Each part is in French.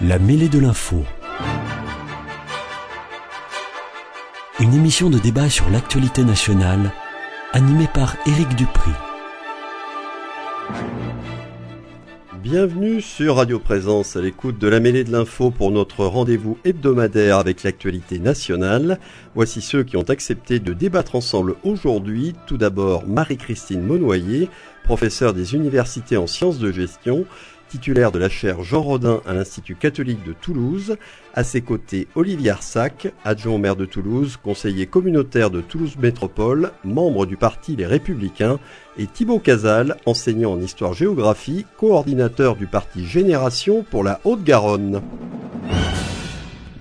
La mêlée de l'info. Une émission de débat sur l'actualité nationale, animée par Éric Dupri. Bienvenue sur Radio Présence à l'écoute de la mêlée de l'info pour notre rendez-vous hebdomadaire avec l'actualité nationale. Voici ceux qui ont accepté de débattre ensemble aujourd'hui. Tout d'abord Marie-Christine Monnoyer, professeure des universités en sciences de gestion, titulaire de la chaire Jean Rodin à l'Institut catholique de Toulouse. À ses côtés, Olivier Arsac, adjoint au maire de Toulouse, conseiller communautaire de Toulouse Métropole, membre du parti Les Républicains, et Thibaut Casal, enseignant en histoire-géographie, coordinateur du parti Génération pour la Haute-Garonne.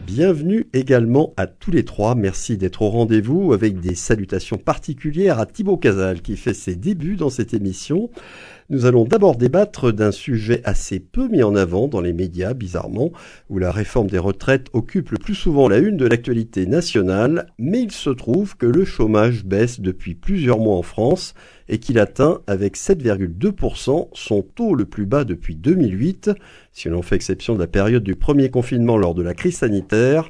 Bienvenue également à tous les trois. Merci d'être au rendez-vous avec des salutations particulières à Thibaut Casal qui fait ses débuts dans cette émission. Nous allons d'abord débattre d'un sujet assez peu mis en avant dans les médias, bizarrement, où la réforme des retraites occupe le plus souvent la une de l'actualité nationale, mais il se trouve que le chômage baisse depuis plusieurs mois en France et qu'il atteint avec 7,2% son taux le plus bas depuis 2008, si l'on fait exception de la période du premier confinement lors de la crise sanitaire.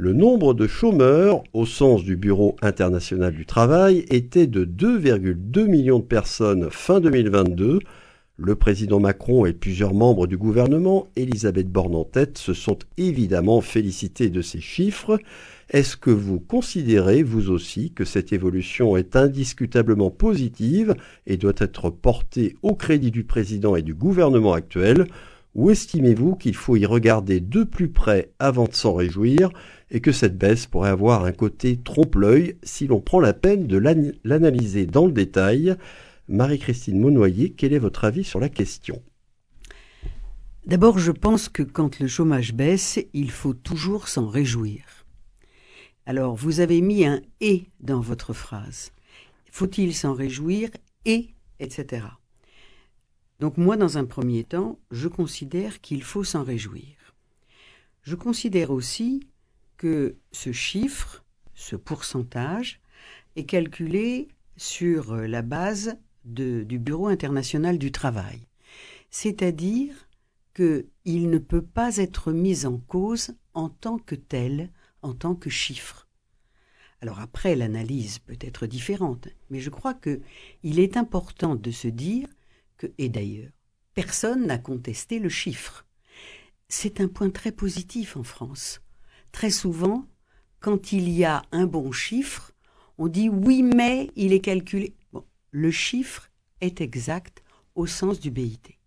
Le nombre de chômeurs, au sens du Bureau international du travail, était de 2,2 millions de personnes fin 2022. Le président Macron et plusieurs membres du gouvernement, Elisabeth Borne en tête, se sont évidemment félicités de ces chiffres. Est-ce que vous considérez, vous aussi, que cette évolution est indiscutablement positive et doit être portée au crédit du président et du gouvernement actuel? Ou estimez-vous qu'il faut y regarder de plus près avant de s'en réjouir et que cette baisse pourrait avoir un côté trompe-l'œil si l'on prend la peine de l'analyser dans le détail? Marie-Christine Monnoyer, quel est votre avis sur la question? D'abord, je pense que quand le chômage baisse, il faut toujours s'en réjouir. Alors, vous avez mis un et dans votre phrase. Faut-il s'en réjouir? Et etc. Donc moi, dans un premier temps, je considère qu'il faut s'en réjouir. Je considère aussi que ce chiffre, ce pourcentage, est calculé sur la base du Bureau international du travail. C'est-à-dire qu'il ne peut pas être mis en cause en tant que tel, en tant que chiffre. Alors après, l'analyse peut être différente, mais je crois que il est important de se dire et d'ailleurs, personne n'a contesté le chiffre. C'est un point très positif en France très souvent, quand il y a un bon chiffre, on dit oui, mais il est calculé. Le chiffre est exact au sens du BIT.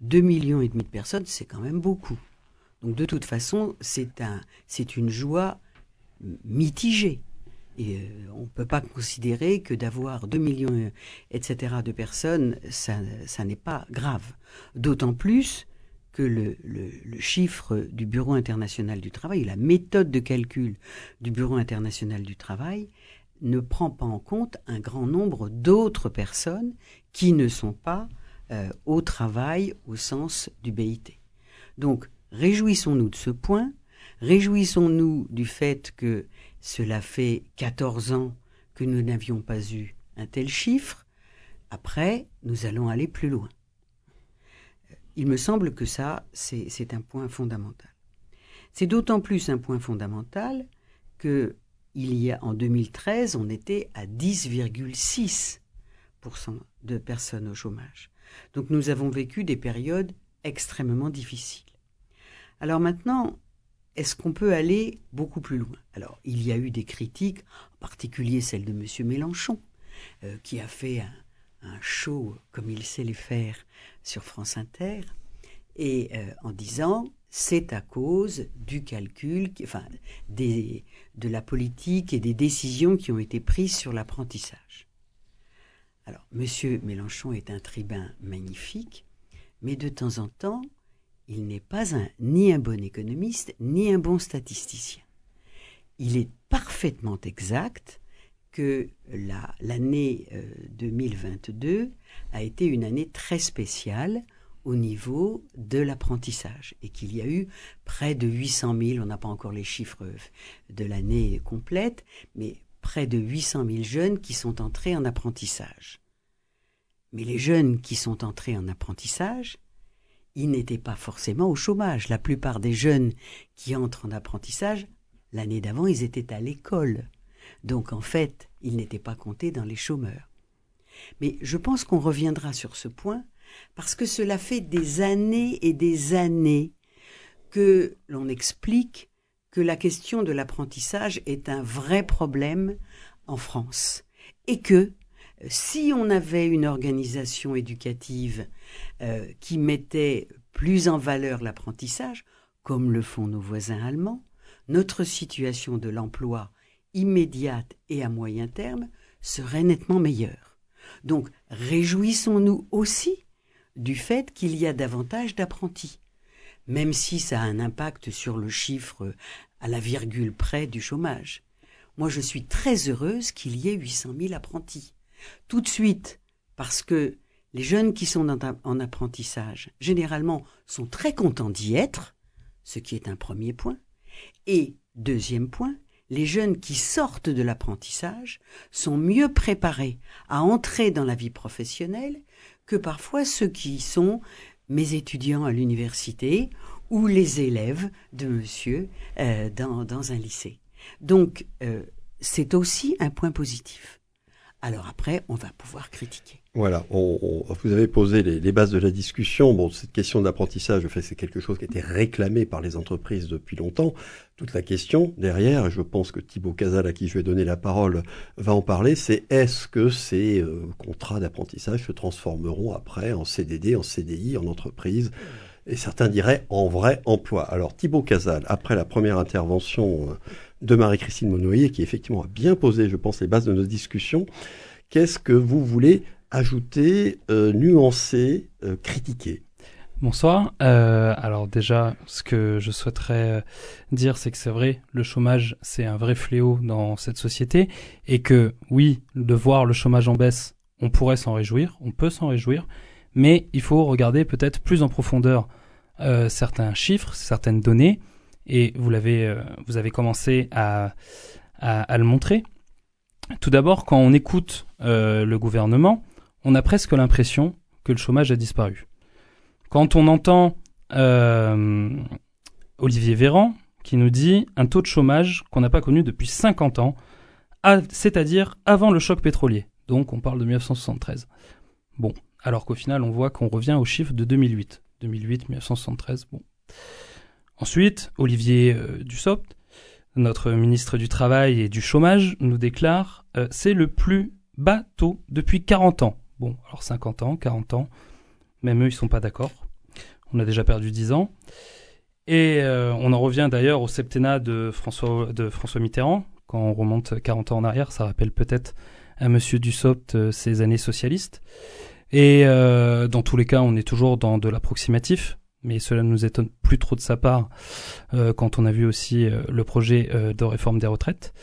2 millions et demi de personnes, c'est quand même beaucoup. Donc de toute façon, c'est un, c'est une joie mitigée. Et euh, on ne peut pas considérer que d'avoir 2 millions, etc., de personnes, ça, ça n'est pas grave. D'autant plus que le, chiffre du Bureau international du travail, la méthode de calcul du Bureau international du travail, ne prend pas en compte un grand nombre d'autres personnes qui ne sont pas euh, au travail au sens du BIT. Donc, réjouissons-nous de ce point, réjouissons-nous du fait que cela fait 14 ans que nous n'avions pas eu un tel chiffre. Après, nous allons aller plus loin. Il me semble que ça, c'est un point fondamental. C'est d'autant plus un point fondamental que il y a en 2013, on était à 10,6% de personnes au chômage. Donc nous avons vécu des périodes extrêmement difficiles. Alors maintenant, est-ce qu'on peut aller beaucoup plus loin? Alors, il y a eu des critiques, en particulier celle de M. Mélenchon, euh, qui a fait un, show comme il sait les faire sur France Inter, et euh, en disant c'est à cause du calcul, enfin de la politique et des décisions qui ont été prises sur l'apprentissage. Alors, Monsieur Mélenchon est un tribun magnifique, mais de temps en temps, il n'est pas ni un bon économiste, ni un bon statisticien. Il est parfaitement exact que l'année 2022 euh, a été une année très spéciale au niveau de l'apprentissage et qu'il y a eu près de 800 000, on n'a pas encore les chiffres de l'année complète, mais près de 800 000 jeunes qui sont entrés en apprentissage. Mais les jeunes qui sont entrés en apprentissage, ils n'étaient pas forcément au chômage. La plupart des jeunes qui entrent en apprentissage, l'année d'avant, ils étaient à l'école. Donc en fait, ils n'étaient pas comptés dans les chômeurs. Mais je pense qu'on reviendra sur ce point parce que cela fait des années et des années que l'on explique que la question de l'apprentissage est un vrai problème en France et que si on avait une organisation éducative euh, qui mettait plus en valeur l'apprentissage, comme le font nos voisins allemands, notre situation de l'emploi immédiate et à moyen terme serait nettement meilleure. Donc réjouissons-nous aussi du fait qu'il y a davantage d'apprentis, même si ça a un impact sur le chiffre à la virgule près du chômage. Moi, je suis très heureuse qu'il y ait 800 000 apprentis. Tout de suite, parce que les jeunes qui sont en apprentissage, généralement, sont très contents d'y être, ce qui est un premier point. Et deuxième point, les jeunes qui sortent de l'apprentissage sont mieux préparés à entrer dans la vie professionnelle que parfois ceux qui sont mes étudiants à l'université ou les élèves de monsieur euh, dans, un lycée. Donc, euh, c'est aussi un point positif. Alors après, on va pouvoir critiquer. Voilà, vous avez posé les, bases de la discussion. Bon, cette question d'apprentissage, fait, c'est quelque chose qui a été réclamé par les entreprises depuis longtemps. Toute la question derrière, je pense que Thibaut Casal, à qui je vais donner la parole, va en parler, c'est est-ce que ces euh, contrats d'apprentissage se transformeront après en CDD, en CDI, en entreprise? Et certains diraient en vrai emploi. Alors Thibaut Casal, après la première intervention euh, de Marie-Christine Monnoyer, qui effectivement a bien posé, je pense, les bases de nos discussions, qu'est-ce que vous voulez ajouter, euh, nuancer, euh, critiquer Bonsoir. Euh, alors déjà, ce que je souhaiterais dire, c'est que c'est vrai, le chômage, c'est un vrai fléau dans cette société, et que oui, de voir le chômage en baisse, on pourrait s'en réjouir, on peut s'en réjouir, mais il faut regarder peut-être plus en profondeur certains chiffres, certaines données, et vous l'avez, vous avez commencé à, le montrer. Tout d'abord, quand on écoute le gouvernement, on a presque l'impression que le chômage a disparu. Quand on entend euh, Olivier Véran qui nous dit un taux de chômage qu'on n'a pas connu depuis 50 ans, c'est-à-dire avant le choc pétrolier. Donc on parle de 1973. Bon, alors qu'au final on voit qu'on revient au chiffre de 2008. 2008, 1973, bon. Ensuite, Olivier euh, Dussopt, notre ministre du Travail et du Chômage, nous déclare euh, c'est le plus bas taux depuis 40 ans. Bon, alors 50 ans, 40 ans, même eux, ils sont pas d'accord. On a déjà perdu 10 ans. Et euh, on en revient d'ailleurs au septennat de François, Mitterrand. Quand on remonte 40 ans en arrière, ça rappelle peut-être à Monsieur Dussopt euh, ses années socialistes. Et euh, dans tous les cas, on est toujours dans de l'approximatif, mais cela ne nous étonne plus trop de sa part quand on a vu aussi le projet de réforme des retraites.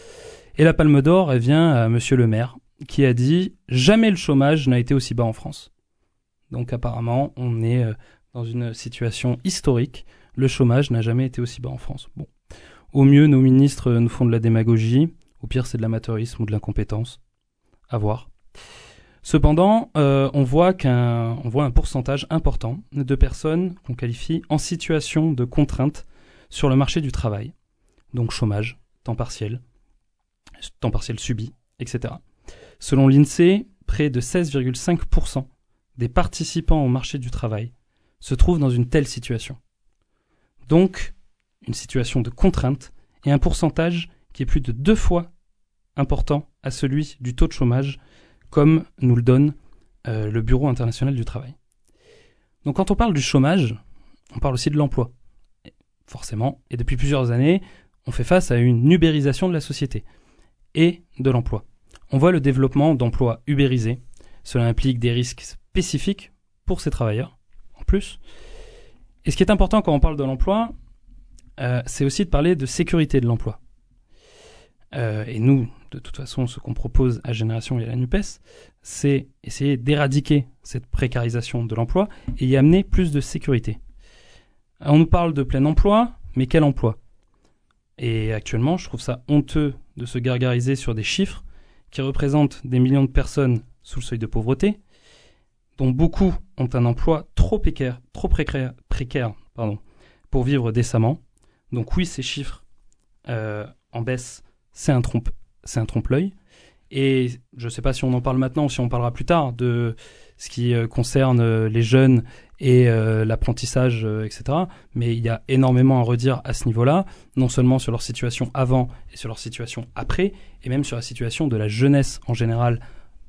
Et la Palme d'Or, elle vient à Monsieur le maire, qui a dit jamais le chômage n'a été aussi bas en France. Donc apparemment, on est euh, dans une situation historique. Le chômage n'a jamais été aussi bas en France. Bon. Au mieux, nos ministres nous font de la démagogie. Au pire, c'est de l'amateurisme ou de l'incompétence. À voir. Cependant, euh, on voit qu'un on voit un pourcentage important de personnes qu'on qualifie en situation de contrainte sur le marché du travail. Donc chômage, temps partiel, temps partiel subi, etc. Selon l'INSEE, près de 16,5% des participants au marché du travail se trouvent dans une telle situation. Donc, une situation de contrainte et un pourcentage qui est plus de deux fois important à celui du taux de chômage, comme nous le donne euh, le Bureau international du travail. Donc quand on parle du chômage, on parle aussi de l'emploi. Forcément, et depuis plusieurs années, on fait face à une ubérisation de la société et de l'emploi. On voit le développement d'emplois ubérisés. Cela implique des risques spécifiques pour ces travailleurs, en plus. Et ce qui est important quand on parle de l'emploi, euh, c'est aussi de parler de sécurité de l'emploi. Euh, et nous, de toute façon, ce qu'on propose à Génération et à la NUPES, c'est essayer d'éradiquer cette précarisation de l'emploi et y amener plus de sécurité. On nous parle de plein emploi, mais quel emploi? Et actuellement, je trouve ça honteux de se gargariser sur des chiffres qui représente des millions de personnes sous le seuil de pauvreté, dont beaucoup ont un emploi trop précaire, pour vivre décemment. Donc oui, ces chiffres euh, en baisse, c'est un trompe, c'est un trompe-l'œil. Et je ne sais pas si on en parle maintenant ou si on parlera plus tard de ce qui euh, concerne euh, les jeunes et l'apprentissage, etc. Mais il y a énormément à redire à ce niveau-là, non seulement sur leur situation avant et sur leur situation après, et même sur la situation de la jeunesse en général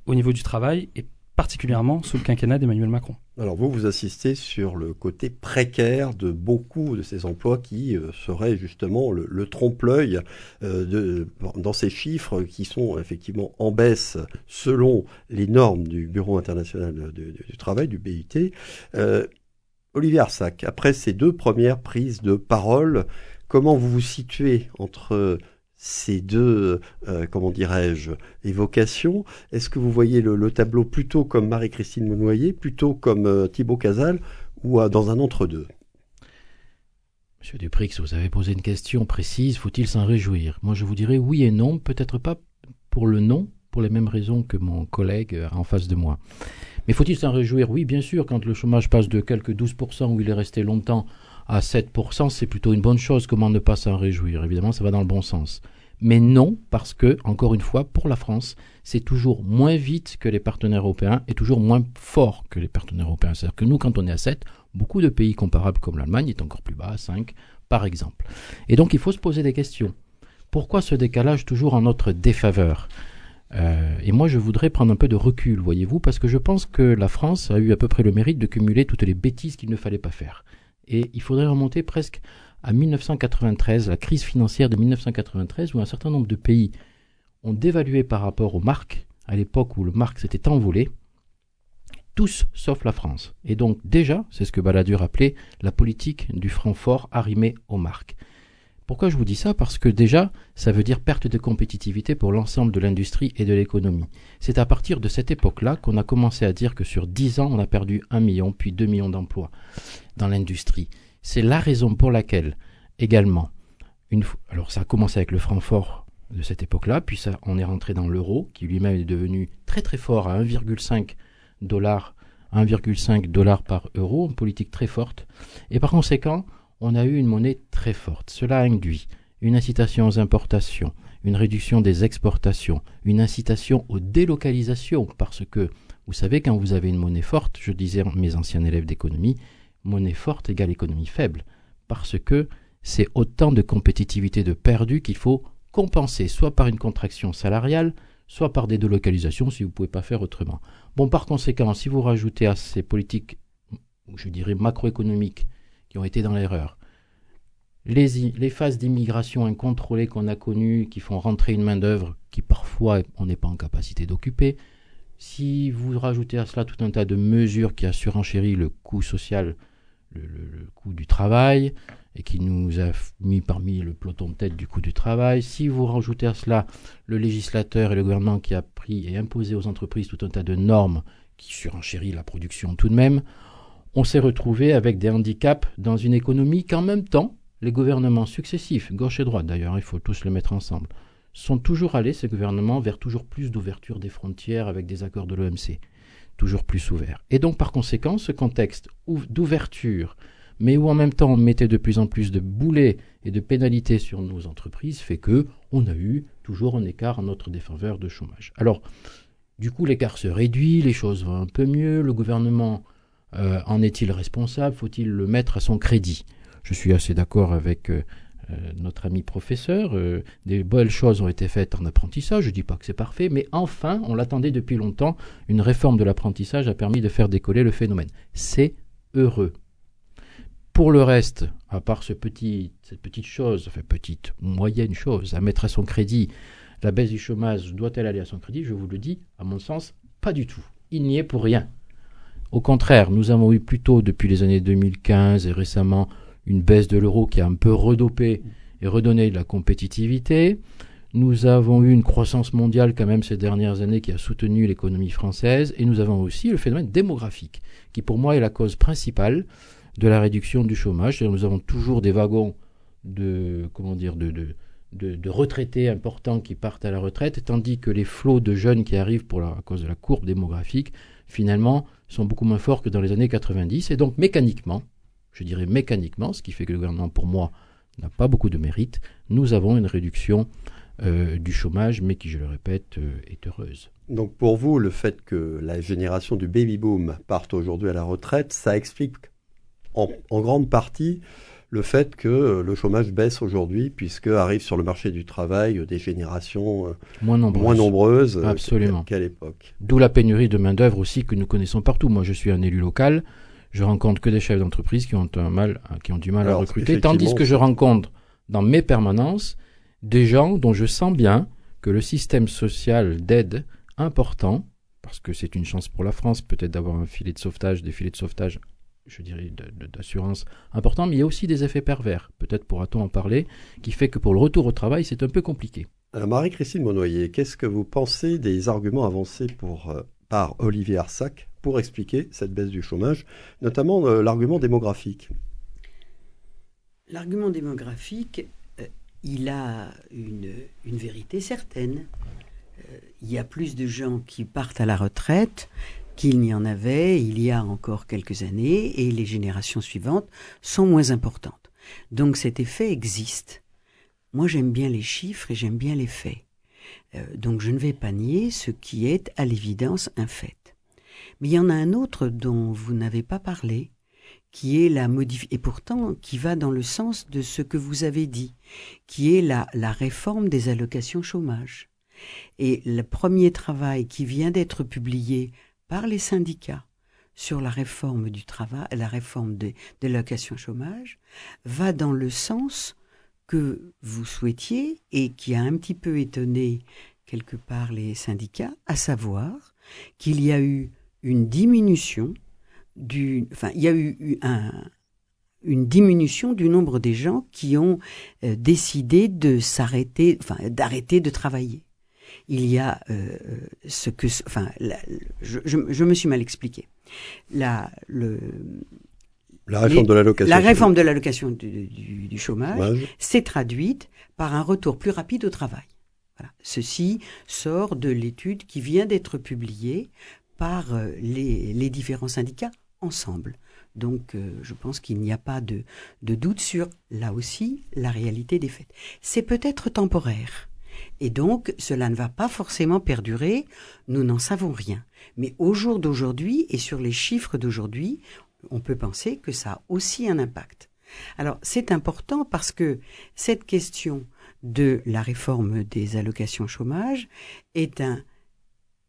au niveau du travail, et particulièrement sous le quinquennat d'Emmanuel Macron. Alors vous, vous assistez sur le côté précaire de beaucoup de ces emplois qui euh, seraient justement le, trompe-l'œil euh, dans ces chiffres qui sont effectivement en baisse selon les normes du Bureau international du, travail, du BIT. Euh, Olivier Arsac, après ces deux premières prises de parole, comment vous vous situez entre ces deux, euh, comment dirais-je, évocations Est-ce que vous voyez le, tableau plutôt comme Marie-Christine Monnoyer, plutôt comme euh, Thibaut Casal, ou euh, dans un entre-deux Monsieur Duprix, vous avez posé une question précise, faut-il s'en réjouir? Moi je vous dirais oui et non, peut-être pas pour le non, pour les mêmes raisons que mon collègue en face de moi. Mais faut-il s'en réjouir? Oui, bien sûr, quand le chômage passe de quelques 12% où il est resté longtemps à 7%, c'est plutôt une bonne chose. Comment ne pas s'en réjouir? Évidemment, ça va dans le bon sens. Mais non, parce que, encore une fois, pour la France, c'est toujours moins vite que les partenaires européens et toujours moins fort que les partenaires européens. C'est-à-dire que nous, quand on est à 7, beaucoup de pays comparables comme l'Allemagne est encore plus bas, à 5, par exemple. Et donc, il faut se poser des questions. Pourquoi ce décalage toujours en notre défaveur? Euh, et moi, je voudrais prendre un peu de recul, voyez-vous, parce que je pense que la France a eu à peu près le mérite de cumuler toutes les bêtises qu'il ne fallait pas faire. Et il faudrait remonter presque à 1993, la crise financière de 1993, où un certain nombre de pays ont dévalué par rapport aux marques, à l'époque où le marque s'était envolé, tous sauf la France. Et donc déjà, c'est ce que Balladur appelait la politique du franc fort arrimé aux marques. Pourquoi je vous dis ça? Parce que déjà, ça veut dire perte de compétitivité pour l'ensemble de l'industrie et de l'économie. C'est à partir de cette époque-là qu'on a commencé à dire que sur 10 ans, on a perdu 1 million, puis 2 millions d'emplois dans l'industrie. C'est la raison pour laquelle, également, une alors ça a commencé avec le franc fort de cette époque-là, puis ça, on est rentré dans l'euro, qui lui-même est devenu très très fort à 1,5 dollars 1,5 dollars par euro, une politique très forte. Et par conséquent, on a eu une monnaie très forte. Cela induit une incitation aux importations, une réduction des exportations, une incitation aux délocalisations, parce que vous savez, quand vous avez une monnaie forte, je disais à mes anciens élèves d'économie, monnaie forte égale économie faible, parce que c'est autant de compétitivité de perdu qu'il faut compenser, soit par une contraction salariale, soit par des délocalisations si vous ne pouvez pas faire autrement. Bon, par conséquent, si vous rajoutez à ces politiques, je dirais macroéconomiques, qui ont été dans l'erreur, les, phases d'immigration incontrôlée qu'on a connues, qui font rentrer une main-d'œuvre qui parfois on n'est pas en capacité d'occuper, si vous rajoutez à cela tout un tas de mesures qui a surenchéri le coût social le, coût du travail et qui nous a mis parmi le peloton de tête du coût du travail. Si vous rajoutez à cela le législateur et le gouvernement qui a pris et imposé aux entreprises tout un tas de normes qui surenchérit la production tout de même, on s'est retrouvé avec des handicaps dans une économie qu'en même temps, les gouvernements successifs, gauche et droite d'ailleurs, il faut tous le mettre ensemble, sont toujours allés, ces gouvernements, vers toujours plus d'ouverture des frontières avec des accords de l'OMC toujours plus ouvert. Et donc par conséquent, ce contexte d'ouverture, mais où en même temps on mettait de plus en plus de boulets et de pénalités sur nos entreprises, fait que on a eu toujours un écart en notre défaveur de chômage. Alors, du coup, l'écart se réduit, les choses vont un peu mieux, le gouvernement euh, en est-il responsable? Faut-il le mettre à son crédit? Je suis assez d'accord avec euh, euh, notre ami professeur. Euh, des belles choses ont été faites en apprentissage. Je ne dis pas que c'est parfait, mais enfin, on l'attendait depuis longtemps. Une réforme de l'apprentissage a permis de faire décoller le phénomène. C'est heureux. Pour le reste, à part cette petite chose, enfin petite, moyenne chose, à mettre à son crédit, la baisse du chômage doit-elle aller à son crédit? Je vous le dis, à mon sens, pas du tout. Il n'y est pour rien. Au contraire, nous avons eu plutôt depuis les années 2015 et récemment une baisse de l'euro qui a un peu redopé et redonné de la compétitivité. Nous avons eu une croissance mondiale quand même ces dernières années qui a soutenu l'économie française et nous avons aussi le phénomène démographique qui pour moi est la cause principale de la réduction du chômage. Nous avons toujours des wagons de comment dire de, de, retraités importants qui partent à la retraite, tandis que les flots de jeunes qui arrivent pour la, à cause de la courbe démographique finalement, sont beaucoup moins forts que dans les années 90. Et donc, mécaniquement, je dirais mécaniquement, ce qui fait que le gouvernement, pour moi, n'a pas beaucoup de mérite, nous avons une réduction euh, du chômage, mais qui, je le répète, euh, est heureuse. Donc pour vous, le fait que la génération du baby-boom parte aujourd'hui à la retraite, ça explique en, grande partie le fait que le chômage baisse aujourd'hui, puisque arrivent sur le marché du travail des générations euh, moins nombreuses, qu'à l'époque. D'où la pénurie de main-d'œuvre aussi que nous connaissons partout. Moi, je suis un élu local je rencontre que des chefs d'entreprise qui ont un mal, qui ont du mal à recruter, tandis que je rencontre dans mes permanences des gens dont je sens bien que le système social d'aide important, parce que c'est une chance pour la France peut-être d'avoir un filet de sauvetage, des filets de sauvetage, je dirais, d'assurance importants, mais il y a aussi des effets pervers, peut-être pourra-t-on en parler, qui fait que pour le retour au travail, c'est un peu compliqué. Marie-Christine Monnoyer, qu'est-ce que vous pensez des arguments avancés pour, euh, par Olivier Arsac pour expliquer cette baisse du chômage, notamment euh, l'argument démographique. L'argument démographique, euh, il a une, vérité certaine. Euh, il y a plus de gens qui partent à la retraite qu'il n'y en avait il y a encore quelques années et les générations suivantes sont moins importantes. Donc cet effet existe. Moi j'aime bien les chiffres et j'aime bien les faits. donc je ne vais pas nier ce qui est à l'évidence un fait. Mais il y en a un autre dont vous n'avez pas parlé, qui est la modification, et pourtant qui va dans le sens de ce que vous avez dit, qui est la, la réforme des allocations chômage. Et le premier travail qui vient d'être publié par les syndicats sur la réforme du travail, la réforme des allocations chômage, va dans le sens que vous souhaitiez et qui a un petit peu étonné quelque part les syndicats, à savoir qu'il y a eu une diminution du, enfin, il y a eu un, une diminution du nombre des gens qui ont euh, décidé de s'arrêter, enfin, d'arrêter de travailler. Il y a euh, ce que, enfin, je, je, me suis mal expliqué. La, le, la réforme de l'allocation. La réforme de l'allocation du, du, chômage s'est traduite par un retour plus rapide au travail. Voilà. Ceci sort de l'étude qui vient d'être publiée par euh, les, différents syndicats ensemble. Donc euh, je pense qu'il n'y a pas de, doute sur, là aussi, la réalité des faits. C'est peut-être temporaire. Et donc, cela ne va pas forcément perdurer, nous n'en savons rien. Mais au jour d'aujourd'hui et sur les chiffres d'aujourd'hui, on peut penser que ça a aussi un impact. Alors, c'est important parce que cette question de la réforme des allocations chômage est un,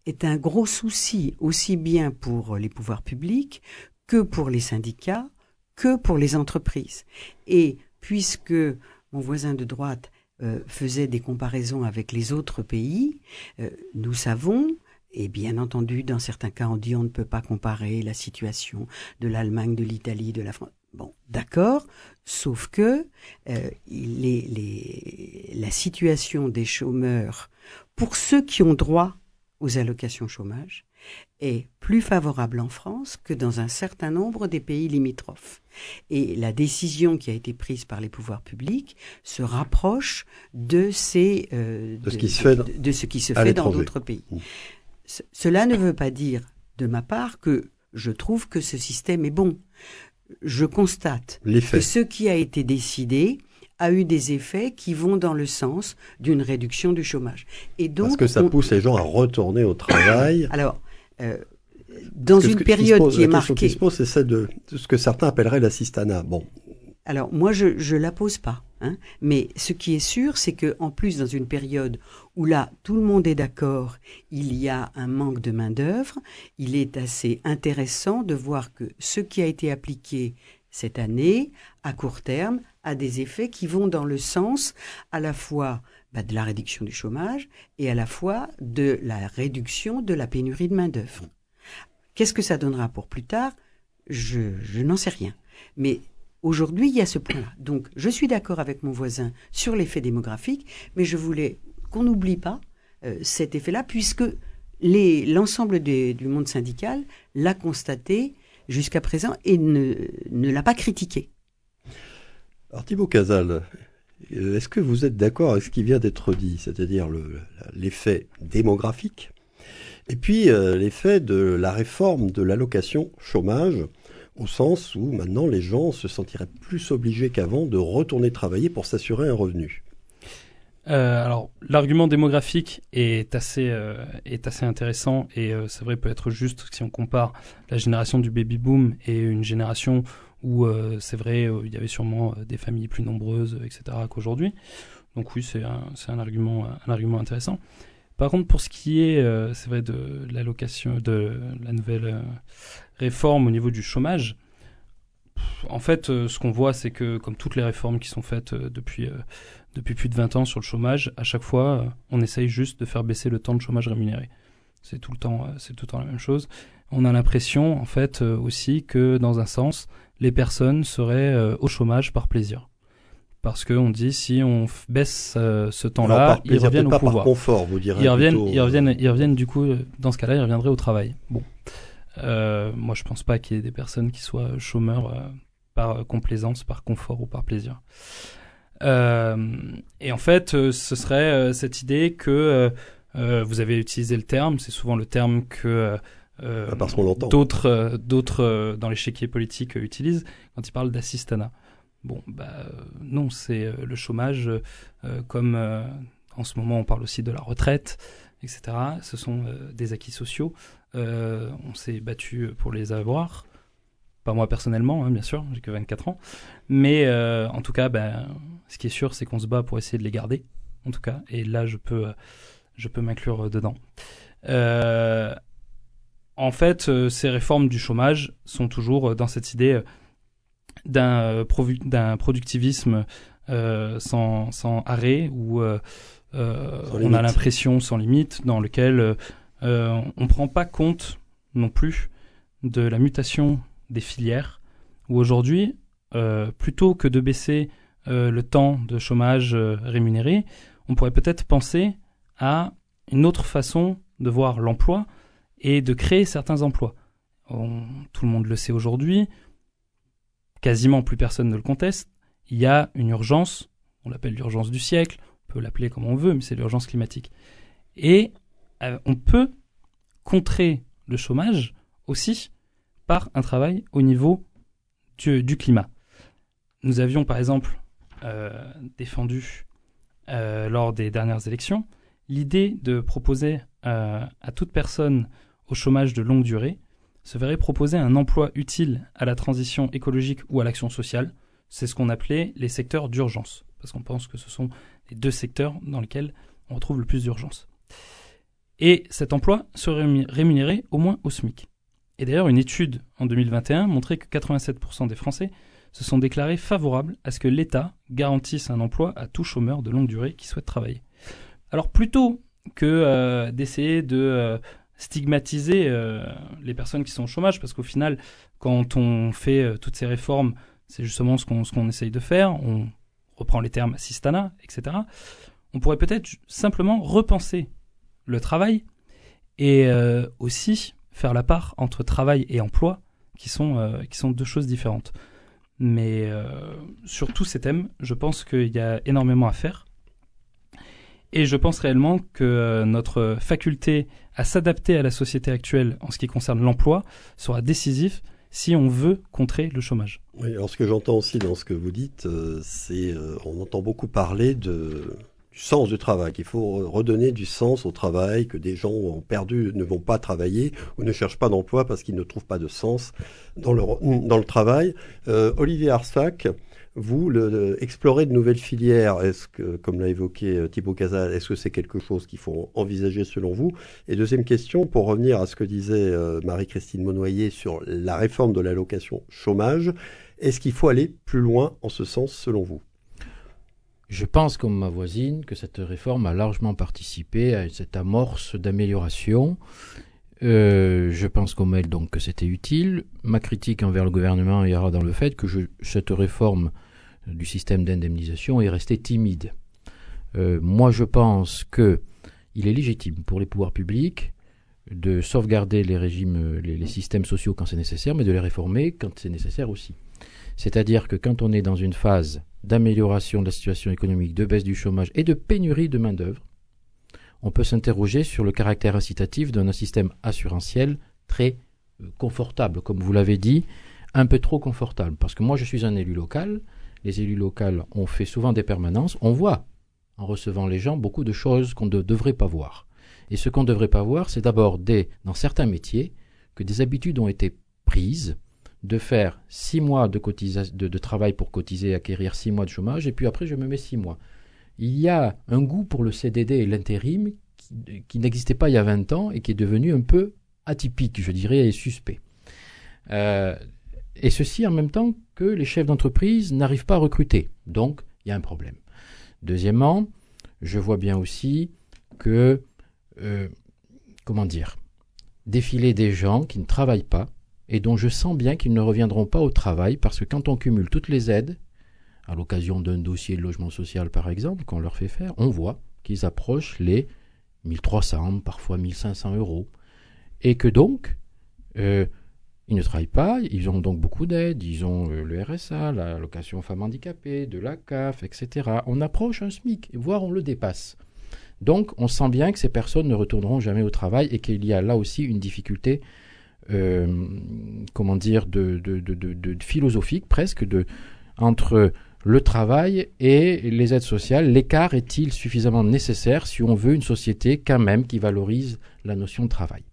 est un gros souci aussi bien pour les pouvoirs publics que pour les syndicats, que pour les entreprises. Et puisque mon voisin de droite euh, faisait des comparaisons avec les autres pays, euh, nous savons, et bien entendu, dans certains cas, on dit on ne peut pas comparer la situation de l'Allemagne, de l'Italie, de la France. Bon, d'accord, sauf que euh, la situation des chômeurs, pour ceux qui ont droit aux allocations chômage est plus favorable en France que dans un certain nombre des pays limitrophes. Et la décision qui a été prise par les pouvoirs publics se rapproche de, ces, euh, de, ce qui se fait, de, ce qui se fait dans d'autres pays. Mmh. cela ne veut pas dire, de ma part, que je trouve que ce système est bon. Je constate que ce qui a été décidé a eu des effets qui vont dans le sens d'une réduction du chômage. Et donc, Parce que ça pousse les gens à retourner au travail. Alors, euh, dans une période qui, est marquée. La question qui se pose, c'est celle de, ce que certains appelleraient l'assistanat. Bon. Alors, moi, je ne la pose pas. Hein, mais ce qui est sûr, c'est que en plus, dans une période où là, tout le monde est d'accord, il y a un manque de main-d'œuvre, il est assez intéressant de voir que ce qui a été appliqué cette année, à court terme, a des effets qui vont dans le sens à la fois bah, de la réduction du chômage et à la fois de la réduction de la pénurie de main-d'œuvre. Qu'est-ce que ça donnera pour plus tard? Je, je n'en sais rien. Mais aujourd'hui, il y a ce point-là. Donc, je suis d'accord avec mon voisin sur l'effet démographique, mais je voulais qu'on n'oublie pas euh, cet effet-là, puisque l'ensemble du monde syndical l'a constaté jusqu'à présent et ne, ne l'a pas critiqué. Alors Thibaut Casal, est-ce que vous êtes d'accord avec ce qui vient d'être dit, c'est-à-dire l'effet démographique Et puis euh, l'effet de la réforme de l'allocation chômage, au sens où maintenant les gens se sentiraient plus obligés qu'avant de retourner travailler pour s'assurer un revenu? Euh, alors, l'argument démographique est assez, euh, intéressant et c'est vrai peut être juste si on compare la génération du baby boom et une génération où euh, c'est vrai il y avait sûrement des familles plus nombreuses, etc. qu'aujourd'hui. Donc oui, c'est un, argument, intéressant. Par contre, pour ce qui est, c'est vrai, de l'allocation, de la nouvelle réforme au niveau du chômage, en fait, ce qu'on voit, c'est que comme toutes les réformes qui sont faites depuis depuis plus de 20 ans sur le chômage, à chaque fois, euh, on essaye juste de faire baisser le temps de chômage rémunéré. C'est tout le euh, c'est tout le temps la même chose. On a l'impression, en fait, euh, aussi que dans un sens, les personnes seraient au chômage par plaisir. Parce qu'on dit si on baisse ce temps-là, ils reviennent au pas pouvoir. Par confort, vous direz ils reviennent, ils reviennent, ils reviennent du coup. Dans ce cas-là, ils reviendraient au travail. Bon, euh, moi je pense pas qu'il y ait des personnes qui soient chômeurs par complaisance, par confort ou par plaisir. Euh, et en fait, euh, ce serait euh, cette idée que vous avez utilisé le terme, c'est souvent le terme que euh, qu'on l'entend. D'autres, d'autres dans l'échiquier politique utilisent quand ils parlent d'assistanat. Bon, bah non, c'est le chômage comme en ce moment on parle aussi de la retraite, etc. Ce sont des acquis sociaux. on s'est battu pour les avoir. Pas moi personnellement, hein, bien sûr, j'ai que 24 ans. Mais euh, en tout cas, ben, ce qui est sûr, c'est qu'on se bat pour essayer de les garder, en tout cas. Et là, je peux, je peux m'inclure dedans. Euh, en fait, euh, ces réformes du chômage sont toujours dans cette idée d'un productivisme sans, sans, arrêt, où on a l'impression sans limite, dans lequel on ne prend pas compte non plus de la mutation des filières, où aujourd'hui, euh, plutôt que de baisser euh, le temps de chômage euh, rémunéré, on pourrait peut-être penser à une autre façon de voir l'emploi et de créer certains emplois. tout le monde le sait aujourd'hui, quasiment plus personne ne le conteste, il y a une urgence, on l'appelle l'urgence du siècle, on peut l'appeler comme on veut, mais c'est l'urgence climatique. Et on peut contrer le chômage aussi par un travail au niveau du, climat. Nous avions par exemple euh, défendu euh, lors des dernières élections l'idée de proposer euh, à toute personne au chômage de longue durée se verrait proposer un emploi utile à la transition écologique ou à l'action sociale. C'est ce qu'on appelait les secteurs d'urgence, parce qu'on pense que ce sont les deux secteurs dans lesquels on retrouve le plus d'urgence. Et cet emploi serait rémunéré au moins au SMIC. Et d'ailleurs, une étude en 2021 montrait que 87% des Français se sont déclarés favorables à ce que l'État garantisse un emploi à tout chômeur de longue durée qui souhaite travailler. Alors plutôt que euh, d'essayer de euh, stigmatiser euh, les personnes qui sont au chômage, parce qu'au final, quand on fait toutes ces réformes, c'est justement ce qu'on qu'on essaye de faire, on reprend les termes assistana, etc. On pourrait peut-être simplement repenser le travail et aussi faire la part entre travail et emploi, qui sont, euh, qui sont deux choses différentes. Mais euh, sur tous ces thèmes, je pense qu'il y a énormément à faire. Et je pense réellement que euh, notre faculté à s'adapter à la société actuelle en ce qui concerne l'emploi sera décisif si on veut contrer le chômage. Oui, alors ce que j'entends aussi dans ce que vous dites, c'est on entend beaucoup parler du sens du travail, qu'il faut redonner du sens au travail, que des gens ont perdu ne vont pas travailler ou ne cherchent pas d'emploi parce qu'ils ne trouvent pas de sens dans le, dans le travail. Euh, Olivier Arsac, vous, explorer de nouvelles filières, est-ce que, comme l'a évoqué euh, Thibaut Casal, est-ce que c'est quelque chose qu'il faut envisager selon vous? Et deuxième question, pour revenir à ce que disait euh, Marie-Christine Monnoyer sur la réforme de l'allocation chômage, est-ce qu'il faut aller plus loin en ce sens selon vous? Je pense, comme ma voisine, que cette réforme a largement participé à cette amorce d'amélioration. Euh, je pense comme elle donc que c'était utile. Ma critique envers le gouvernement ira dans le fait que cette réforme du système d'indemnisation est restée timide. Euh, moi, je pense que il est légitime pour les pouvoirs publics de sauvegarder les régimes, les systèmes sociaux quand c'est nécessaire, mais de les réformer quand c'est nécessaire aussi. C'est-à-dire que quand on est dans une phase d'amélioration de la situation économique, de baisse du chômage et de pénurie de main-d'œuvre, on peut s'interroger sur le caractère incitatif d'un système assurantiel très euh, confortable, comme vous l'avez dit, un peu trop confortable. Parce que moi, je suis un élu local, les élus locaux ont fait souvent des permanences, on voit, en recevant les gens, beaucoup de choses qu'on ne devrait pas voir. Et ce qu'on ne devrait pas voir, c'est d'abord, dans certains métiers, que des habitudes ont été prises de faire six mois de, de, travail pour cotiser, acquérir six mois de chômage, et puis après je me mets six mois. Il y a un goût pour le CDD et l'intérim qui, n'existait pas il y a 20 ans et qui est devenu un peu atypique, je dirais, et suspect. Euh, et ceci en même temps que les chefs d'entreprise n'arrivent pas à recruter. Donc, il y a un problème. Deuxièmement, je vois bien aussi que, euh, comment dire, défiler des gens qui ne travaillent pas et dont je sens bien qu'ils ne reviendront pas au travail parce que quand on cumule toutes les aides, à l'occasion d'un dossier de logement social par exemple, qu'on leur fait faire, on voit qu'ils approchent les 1300, parfois 1500 euros. Et que donc, euh, ils ne travaillent pas, ils ont donc beaucoup d'aides, ils ont euh, le RSA, la location femmes handicapées, de la CAF, etc. On approche un SMIC, voire on le dépasse. Donc on sent bien que ces personnes ne retourneront jamais au travail et qu'il y a là aussi une difficulté, euh, comment dire, de, philosophique presque, entre le travail et les aides sociales. L'écart est-il suffisamment nécessaire si on veut une société quand même qui valorise la notion de travail?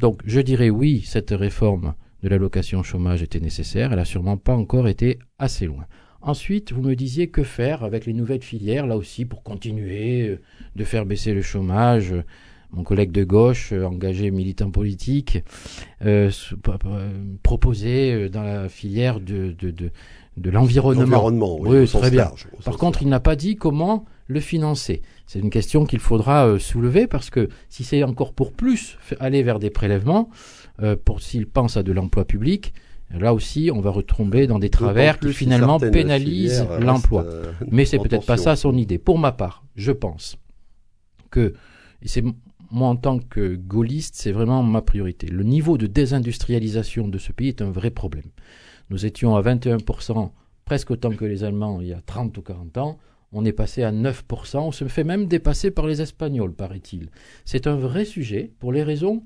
Donc je dirais oui, cette réforme de l'allocation chômage était nécessaire, elle n'a sûrement pas encore été assez loin. Ensuite, vous me disiez que faire avec les nouvelles filières, là aussi, pour continuer euh, de faire baisser le chômage. Mon collègue de gauche, euh, engagé militant politique, euh, proposait dans la filière de, de, de, de l'environnement. oui, très bien. Par contre, il n'a pas dit comment le financer. C'est une question qu'il faudra euh, soulever parce que si c'est encore pour plus aller vers des prélèvements, euh, pour s'il pense à de l'emploi public, là aussi on va retomber dans des travers qui finalement pénalisent l'emploi. Euh, Mais c'est peut-être pas ça son idée. Pour ma part, je pense que c'est moi en tant que gaulliste, c'est vraiment ma priorité. Le niveau de désindustrialisation de ce pays est un vrai problème. Nous étions à 21%, presque autant que les Allemands il y a 30 ou 40 ans on est passé à 9%, on se fait même dépasser par les Espagnols, paraît-il. C'est un vrai sujet pour les raisons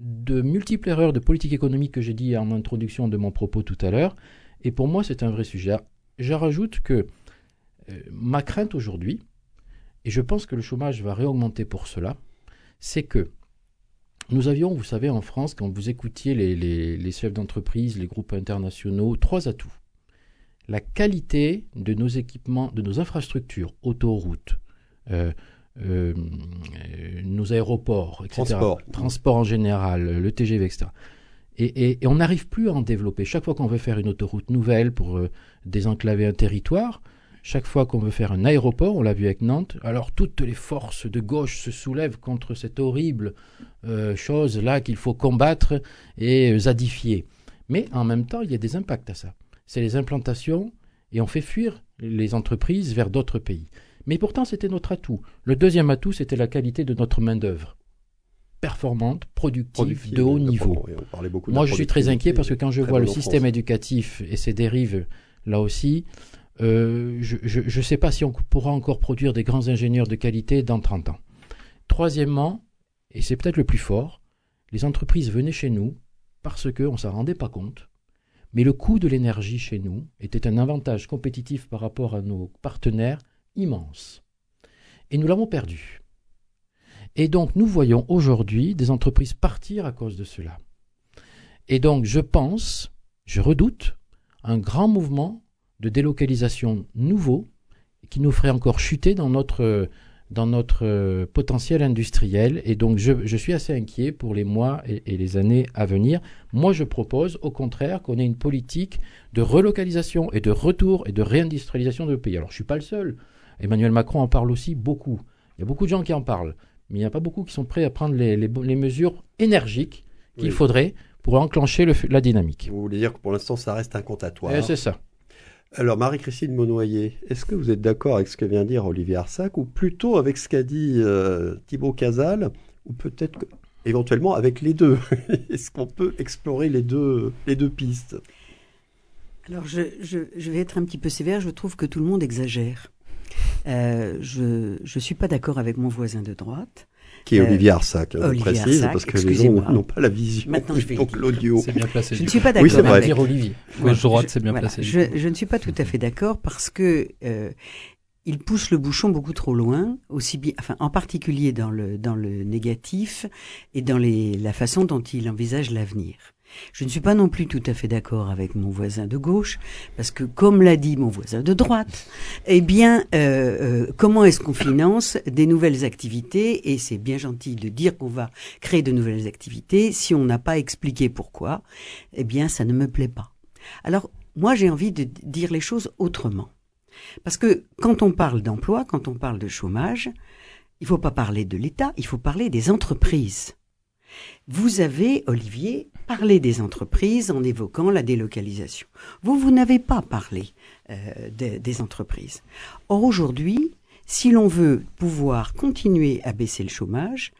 de multiples erreurs de politique économique que j'ai dit en introduction de mon propos tout à l'heure. Et pour moi, c'est un vrai sujet. Je rajoute que euh, ma crainte aujourd'hui, et je pense que le chômage va réaugmenter pour cela, c'est que nous avions, vous savez, en France, quand vous écoutiez les chefs d'entreprise, les groupes internationaux, trois atouts la qualité de nos équipements, de nos infrastructures, autoroutes, euh, euh, nos aéroports, etc. Transport. Transport en général, le TGV, etc. Et, on n'arrive plus à en développer. Chaque fois qu'on veut faire une autoroute nouvelle pour euh, désenclaver un territoire, chaque fois qu'on veut faire un aéroport, on l'a vu avec Nantes, alors toutes les forces de gauche se soulèvent contre cette horrible chose-là qu'il faut combattre et zadifier. Mais en même temps, il y a des impacts à ça c'est les implantations et on fait fuir les entreprises vers d'autres pays. Mais pourtant, c'était notre atout. Le deuxième atout, c'était la qualité de notre main-d'œuvre. Performante, productive, de haut niveau. Moi, je suis très inquiet parce que quand je vois le système éducatif et ses dérives, là aussi, euh, je ne sais pas si on pourra encore produire des grands ingénieurs de qualité dans 30 ans. Troisièmement, et c'est peut-être le plus fort, les entreprises venaient chez nous parce qu'on ne s'en rendait pas compte, mais le coût de l'énergie chez nous était un avantage compétitif par rapport à nos partenaires immense. Et nous l'avons perdu. Et donc nous voyons aujourd'hui des entreprises partir à cause de cela. Et donc je pense, je redoute, un grand mouvement de délocalisation nouveau qui nous ferait encore chuter dans notre dans notre euh, potentiel industriel. Et donc, je, suis assez inquiet pour les mois et, les années à venir. Moi, je propose, au contraire, qu'on ait une politique de relocalisation et de retour et de réindustrialisation de pays. Alors, je ne suis pas le seul. Emmanuel Macron en parle aussi beaucoup. Il y a beaucoup de gens qui en parlent. Mais il n'y a pas beaucoup qui sont prêts à prendre les, les, mesures énergiques qu'il faudrait pour enclencher la dynamique. Vous voulez dire que pour l'instant, ça reste incantatoire eh, C'est ça. Alors, Marie-Christine Monnoyer, est-ce que vous êtes d'accord avec ce que vient dire Olivier Arsac, ou plutôt avec ce qu'a dit euh, Thibaut Casal, ou peut-être éventuellement avec les deux? Est-ce qu'on peut explorer les deux pistes? Alors, je, vais être un petit peu sévère, je trouve que tout le monde exagère. Euh, je ne suis pas d'accord avec mon voisin de droite. Qui est euh, Olivier Arsac, je précise, parce que les gens n'ont pas la vision, Maintenant, je vais donc l'audio. C'est bien placé. Je ne suis pas d'accord. Oui, c'est vrai. Dire Olivier. Gauche droite, c'est bien placé. Je, je, ne suis pas tout à fait d'accord parce que euh, il pousse le bouchon beaucoup trop loin, aussi bien, enfin, en particulier dans le dans le négatif et dans les, la façon dont il envisage l'avenir. Je ne suis pas non plus tout à fait d'accord avec mon voisin de gauche, parce que comme l'a dit mon voisin de droite, eh bien, euh, euh, comment est-ce qu'on finance des nouvelles activités? Et c'est bien gentil de dire qu'on va créer de nouvelles activités. Si on n'a pas expliqué pourquoi, eh bien, ça ne me plaît pas. Alors, moi, j'ai envie de dire les choses autrement. Parce que quand on parle d'emploi, quand on parle de chômage, il ne faut pas parler de l'État, il faut parler des entreprises. Vous avez, Olivier, parlé des entreprises en évoquant la délocalisation. Vous, vous n'avez pas parlé euh, des entreprises. Or, aujourd'hui, si l'on veut pouvoir continuer à baisser le chômage,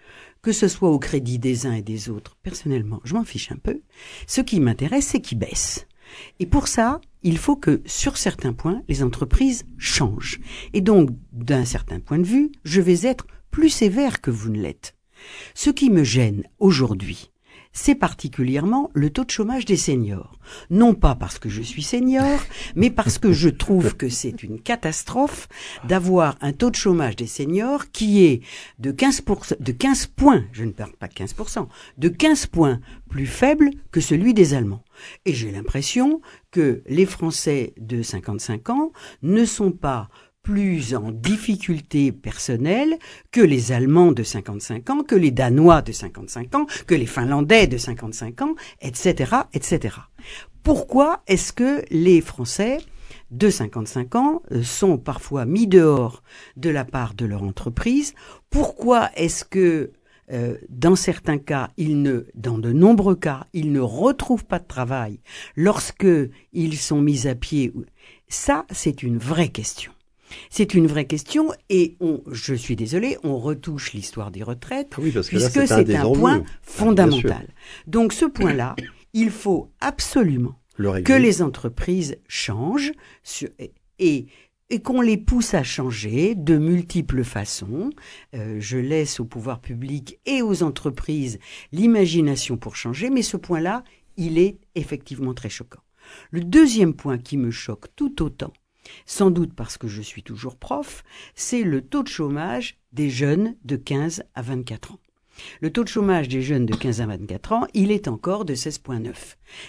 que ce soit au crédit des uns et des autres, personnellement, je m'en fiche un peu. Ce qui m'intéresse, c'est qu'il baisse. Et pour ça, il faut que, sur certains points, les entreprises changent. Et donc, d'un certain point de vue, je vais être plus sévère que vous ne l'êtes. Ce qui me gêne aujourd'hui, c'est particulièrement le taux de chômage des seniors. Non pas parce que je suis senior, mais parce que je trouve que c'est une catastrophe d'avoir un taux de chômage des seniors qui est de 15%, de 15 points, je ne parle pas de 15%, de 15 points plus faible que celui des Allemands. Et j'ai l'impression que les Français de 55 ans ne sont pas plus en difficulté personnelle que les Allemands de 55 ans, que les Danois de 55 ans, que les Finlandais de 55 ans, etc., etc. Pourquoi est-ce que les Français de 55 ans euh, sont parfois mis dehors de la part de leur entreprise? Pourquoi est-ce que euh, dans certains cas, ils ne, dans de nombreux cas, ils ne retrouvent pas de travail lorsque ils sont mis à pied. Ça, c'est une vraie question. C'est une vraie question et on, je suis désolé, on retouche l'histoire des retraites ah puisque c'est un, point fondamental. Donc ce point-là, il faut absolument que les entreprises changent et, et qu'on les pousse à changer de multiples façons. Euh, je laisse au pouvoir public et aux entreprises l'imagination pour changer, mais ce point-là, il est effectivement très choquant. Le deuxième point qui me choque tout autant, sans doute parce que je suis toujours prof, c'est le taux de chômage des jeunes de 15 à 24 ans. Le taux de chômage des jeunes de 15 à 24 ans, il est encore de 16,9.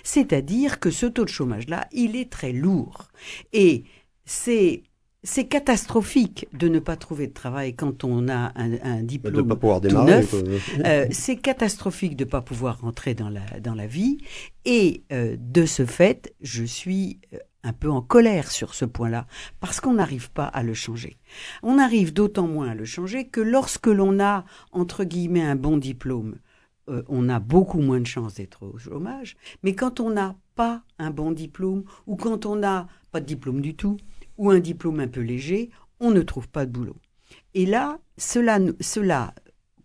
C'est-à-dire que ce taux de chômage-là, il est très lourd. Et c'est c'est catastrophique de ne pas trouver de travail quand on a un, diplôme de pas pouvoir démarrer, neuf. Euh, c'est catastrophique de ne pas pouvoir rentrer dans la, dans la vie. Et euh, de ce fait, je suis euh, un peu en colère sur ce point-là, parce qu'on n'arrive pas à le changer. On arrive d'autant moins à le changer que lorsque l'on a, entre guillemets, un bon diplôme, euh, on a beaucoup moins de chances d'être au chômage, mais quand on n'a pas un bon diplôme, ou quand on n'a pas de diplôme du tout, ou un diplôme un peu léger, on ne trouve pas de boulot. Et là, cela, cela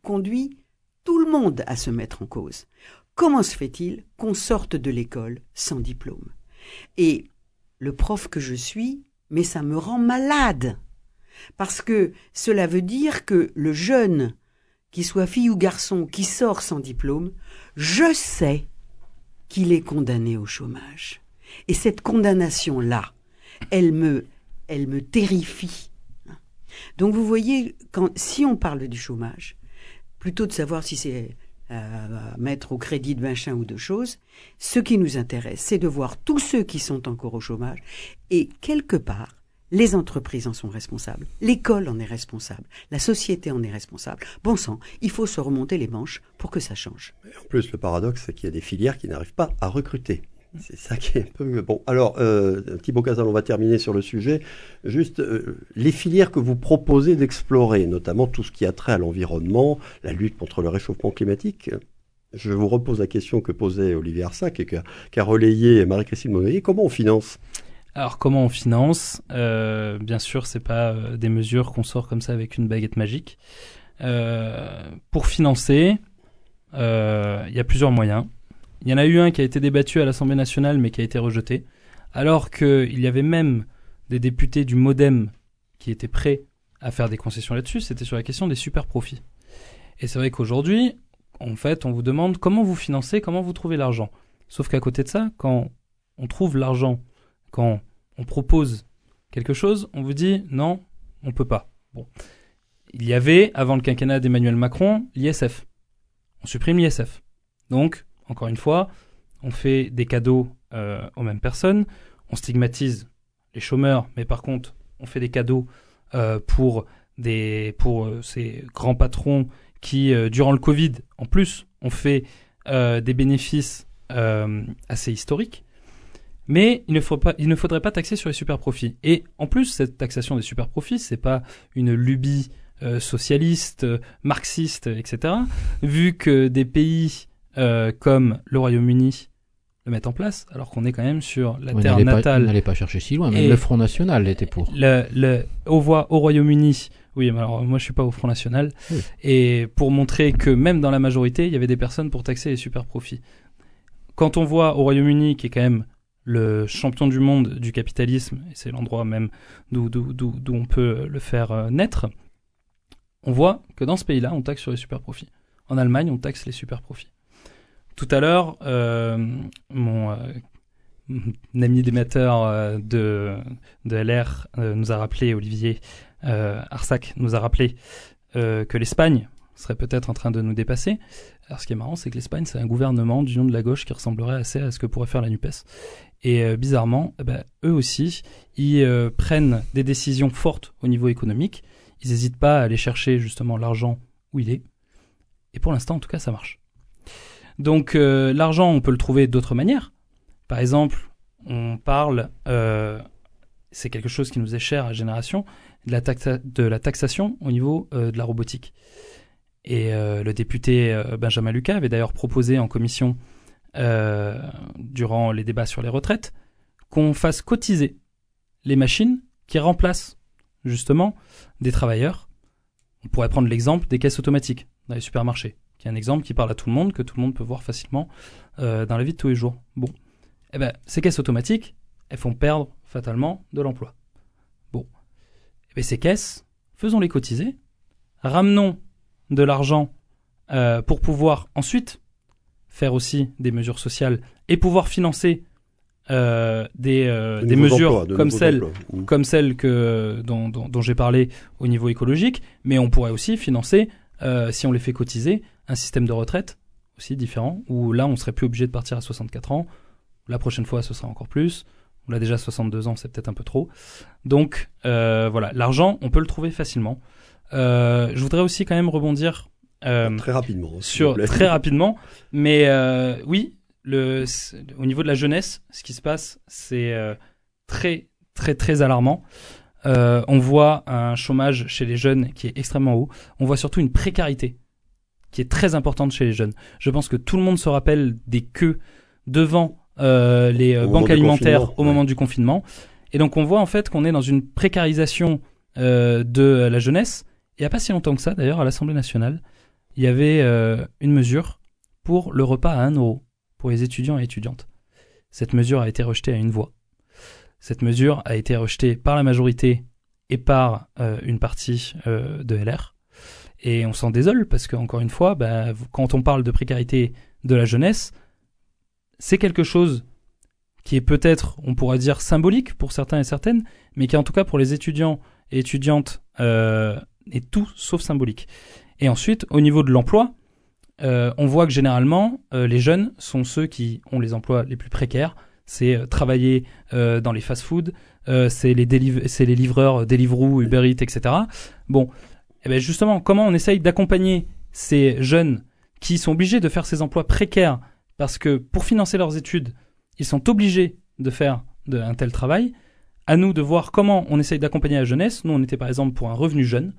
conduit tout le monde à se mettre en cause. Comment se fait-il qu'on sorte de l'école sans diplôme? Et le prof que je suis, mais ça me rend malade. Parce que cela veut dire que le jeune, qui soit fille ou garçon, qui sort sans diplôme, je sais qu'il est condamné au chômage. Et cette condamnation-là, elle me, elle me terrifie. Donc vous voyez, si on parle du chômage, plutôt de savoir si c'est à mettre au crédit de machin ou de choses. Ce qui nous intéresse, c'est de voir tous ceux qui sont encore au chômage et quelque part, les entreprises en sont responsables, l'école en est responsable, la société en est responsable. Bon sang, il faut se remonter les manches pour que ça change. En plus, le paradoxe, c'est qu'il y a des filières qui n'arrivent pas à recruter. C'est ça qui est un peu... Bon, alors, euh, Thibaut Casal, on va terminer sur le sujet. Juste, euh, les filières que vous proposez d'explorer, notamment tout ce qui a trait à l'environnement, la lutte contre le réchauffement climatique, je vous repose la question que posait Olivier Arsac et qu'a relayé Marie-Christine Monnet. Comment on finance? Alors comment on finance? Euh, Bien sûr, c'est pas euh, des mesures qu'on sort comme ça avec une baguette magique. Pour financer, il y a plusieurs moyens. Il y en a eu un qui a été débattu à l'Assemblée nationale mais qui a été rejeté, alors qu'il y avait même des députés du Modem qui étaient prêts à faire des concessions là-dessus, c'était sur la question des super profits. Et c'est vrai qu'aujourd'hui, en fait, on vous demande comment vous financez, comment vous trouvez l'argent. Sauf qu'à côté de ça, quand on trouve l'argent, quand on propose quelque chose, on vous dit non, on peut pas. Bon. Il y avait, avant le quinquennat d'Emmanuel Macron, l'ISF. On supprime l'ISF. Donc, encore une fois, on fait des cadeaux euh, aux mêmes personnes, on stigmatise les chômeurs, mais par contre, on fait des cadeaux euh, pour des pour euh, ces grands patrons qui, durant le Covid, en plus, ont fait des bénéfices assez historiques. Mais il ne, faut pas, il ne faudrait pas taxer sur les super profits. Et en plus, cette taxation des super profits, c'est pas une lubie socialiste, marxiste, etc. Vu que des pays euh, comme le Royaume-Uni le mettent en place, alors qu'on est quand même sur la On terre natale on n'allait pas chercher si loin. Même le Front National était pour. le, le, au, voi- au Royaume-Uni, oui, mais alors moi je suis pas au Front National, Oui. et pour montrer que même dans la majorité, il y avait des personnes pour taxer les super profits. Quand on voit au Royaume-Uni, qui est quand même le champion du monde du capitalisme, et c'est l'endroit même d'où, d'où, d'où, d'où on peut le faire euh, naître, on voit que dans ce pays-là, on taxe sur les super profits. En Allemagne, on taxe les super profits. Tout à l'heure, euh, mon, euh, mon ami démetteur euh, de, LR nous a rappelé, Olivier Arsac nous a rappelé que l'Espagne serait peut-être en train de nous dépasser. Alors ce qui est marrant, c'est que l'Espagne, c'est un gouvernement d'union de la gauche qui ressemblerait assez à ce que pourrait faire la NUPES. Et bizarrement, eh ben, eux aussi, ils prennent des décisions fortes au niveau économique. Ils n'hésitent pas à aller chercher justement l'argent où il est. Et pour l'instant, en tout cas, ça marche. Donc euh, l'argent, on peut le trouver d'autres manières. Par exemple, on parle, euh, c'est quelque chose qui nous est cher à la, taxa- de la taxation au niveau euh, de la robotique. Et le député Benjamin Lucas avait d'ailleurs proposé en commission, durant les débats sur les retraites, qu'on fasse cotiser les machines qui remplacent justement des travailleurs. On pourrait prendre l'exemple des caisses automatiques dans les supermarchés, qui est un exemple qui parle à tout le monde, que tout le monde peut voir facilement euh, dans la vie de tous les jours. Bon, eh ben, ces caisses automatiques, elles font perdre fatalement de l'emploi. Bon, eh ben, ces caisses, faisons-les cotiser, ramenons de l'argent euh, pour pouvoir ensuite faire aussi des mesures sociales et pouvoir financer euh, des, De des nouveaux mesures emplois, de comme celles comme que, dont, dont, dont j'ai parlé au niveau écologique, mais on pourrait aussi financer, si on les fait cotiser, un système de retraite aussi différent, où là on serait plus obligé de partir à 64 ans, la prochaine fois ce sera encore plus, on l'a déjà à 62 ans, c'est peut-être un peu trop. Donc euh, voilà, l'argent, on peut le trouver facilement. Euh, je voudrais aussi quand même rebondir euh, Très rapidement. vous sur très rapidement. Mais oui, le, au niveau de la jeunesse, ce qui se passe, c'est très très très alarmant. On voit un chômage chez les jeunes qui est extrêmement haut. On voit surtout une précarité qui est très importante chez les jeunes. Je pense que tout le monde se rappelle des queues devant euh, les euh, Au banques alimentaires au ouais. moment du confinement. Et donc on voit en fait qu'on est dans une précarisation euh, de la jeunesse. Et il n'y a pas si longtemps que ça, d'ailleurs, à l'Assemblée nationale, il y avait euh, une mesure pour le repas à 1 euro pour les étudiants et étudiantes. Cette mesure a été rejetée à une voix. Cette mesure a été rejetée par la majorité et par une partie de LR. Et on s'en désole parce que, encore une fois, bah, quand on parle de précarité de la jeunesse, c'est quelque chose qui est peut-être, on pourrait dire, symbolique pour certains et certaines, mais qui en tout cas pour les étudiants et étudiantes euh, est tout sauf symbolique. Et ensuite, au niveau de l'emploi, euh, on voit que généralement, euh, les jeunes sont ceux qui ont les emplois les plus précaires. C'est travailler dans les fast-foods, euh, c'est les, les livreurs Deliveroo, Uber Eats, etc. Bon, eh ben justement, comment on essaye d'accompagner ces jeunes qui sont obligés de faire ces emplois précaires parce que pour financer leurs études, ils sont obligés de faire un tel travail? À nous de voir comment on essaye d'accompagner la jeunesse. Nous, on était par exemple pour un revenu jeune,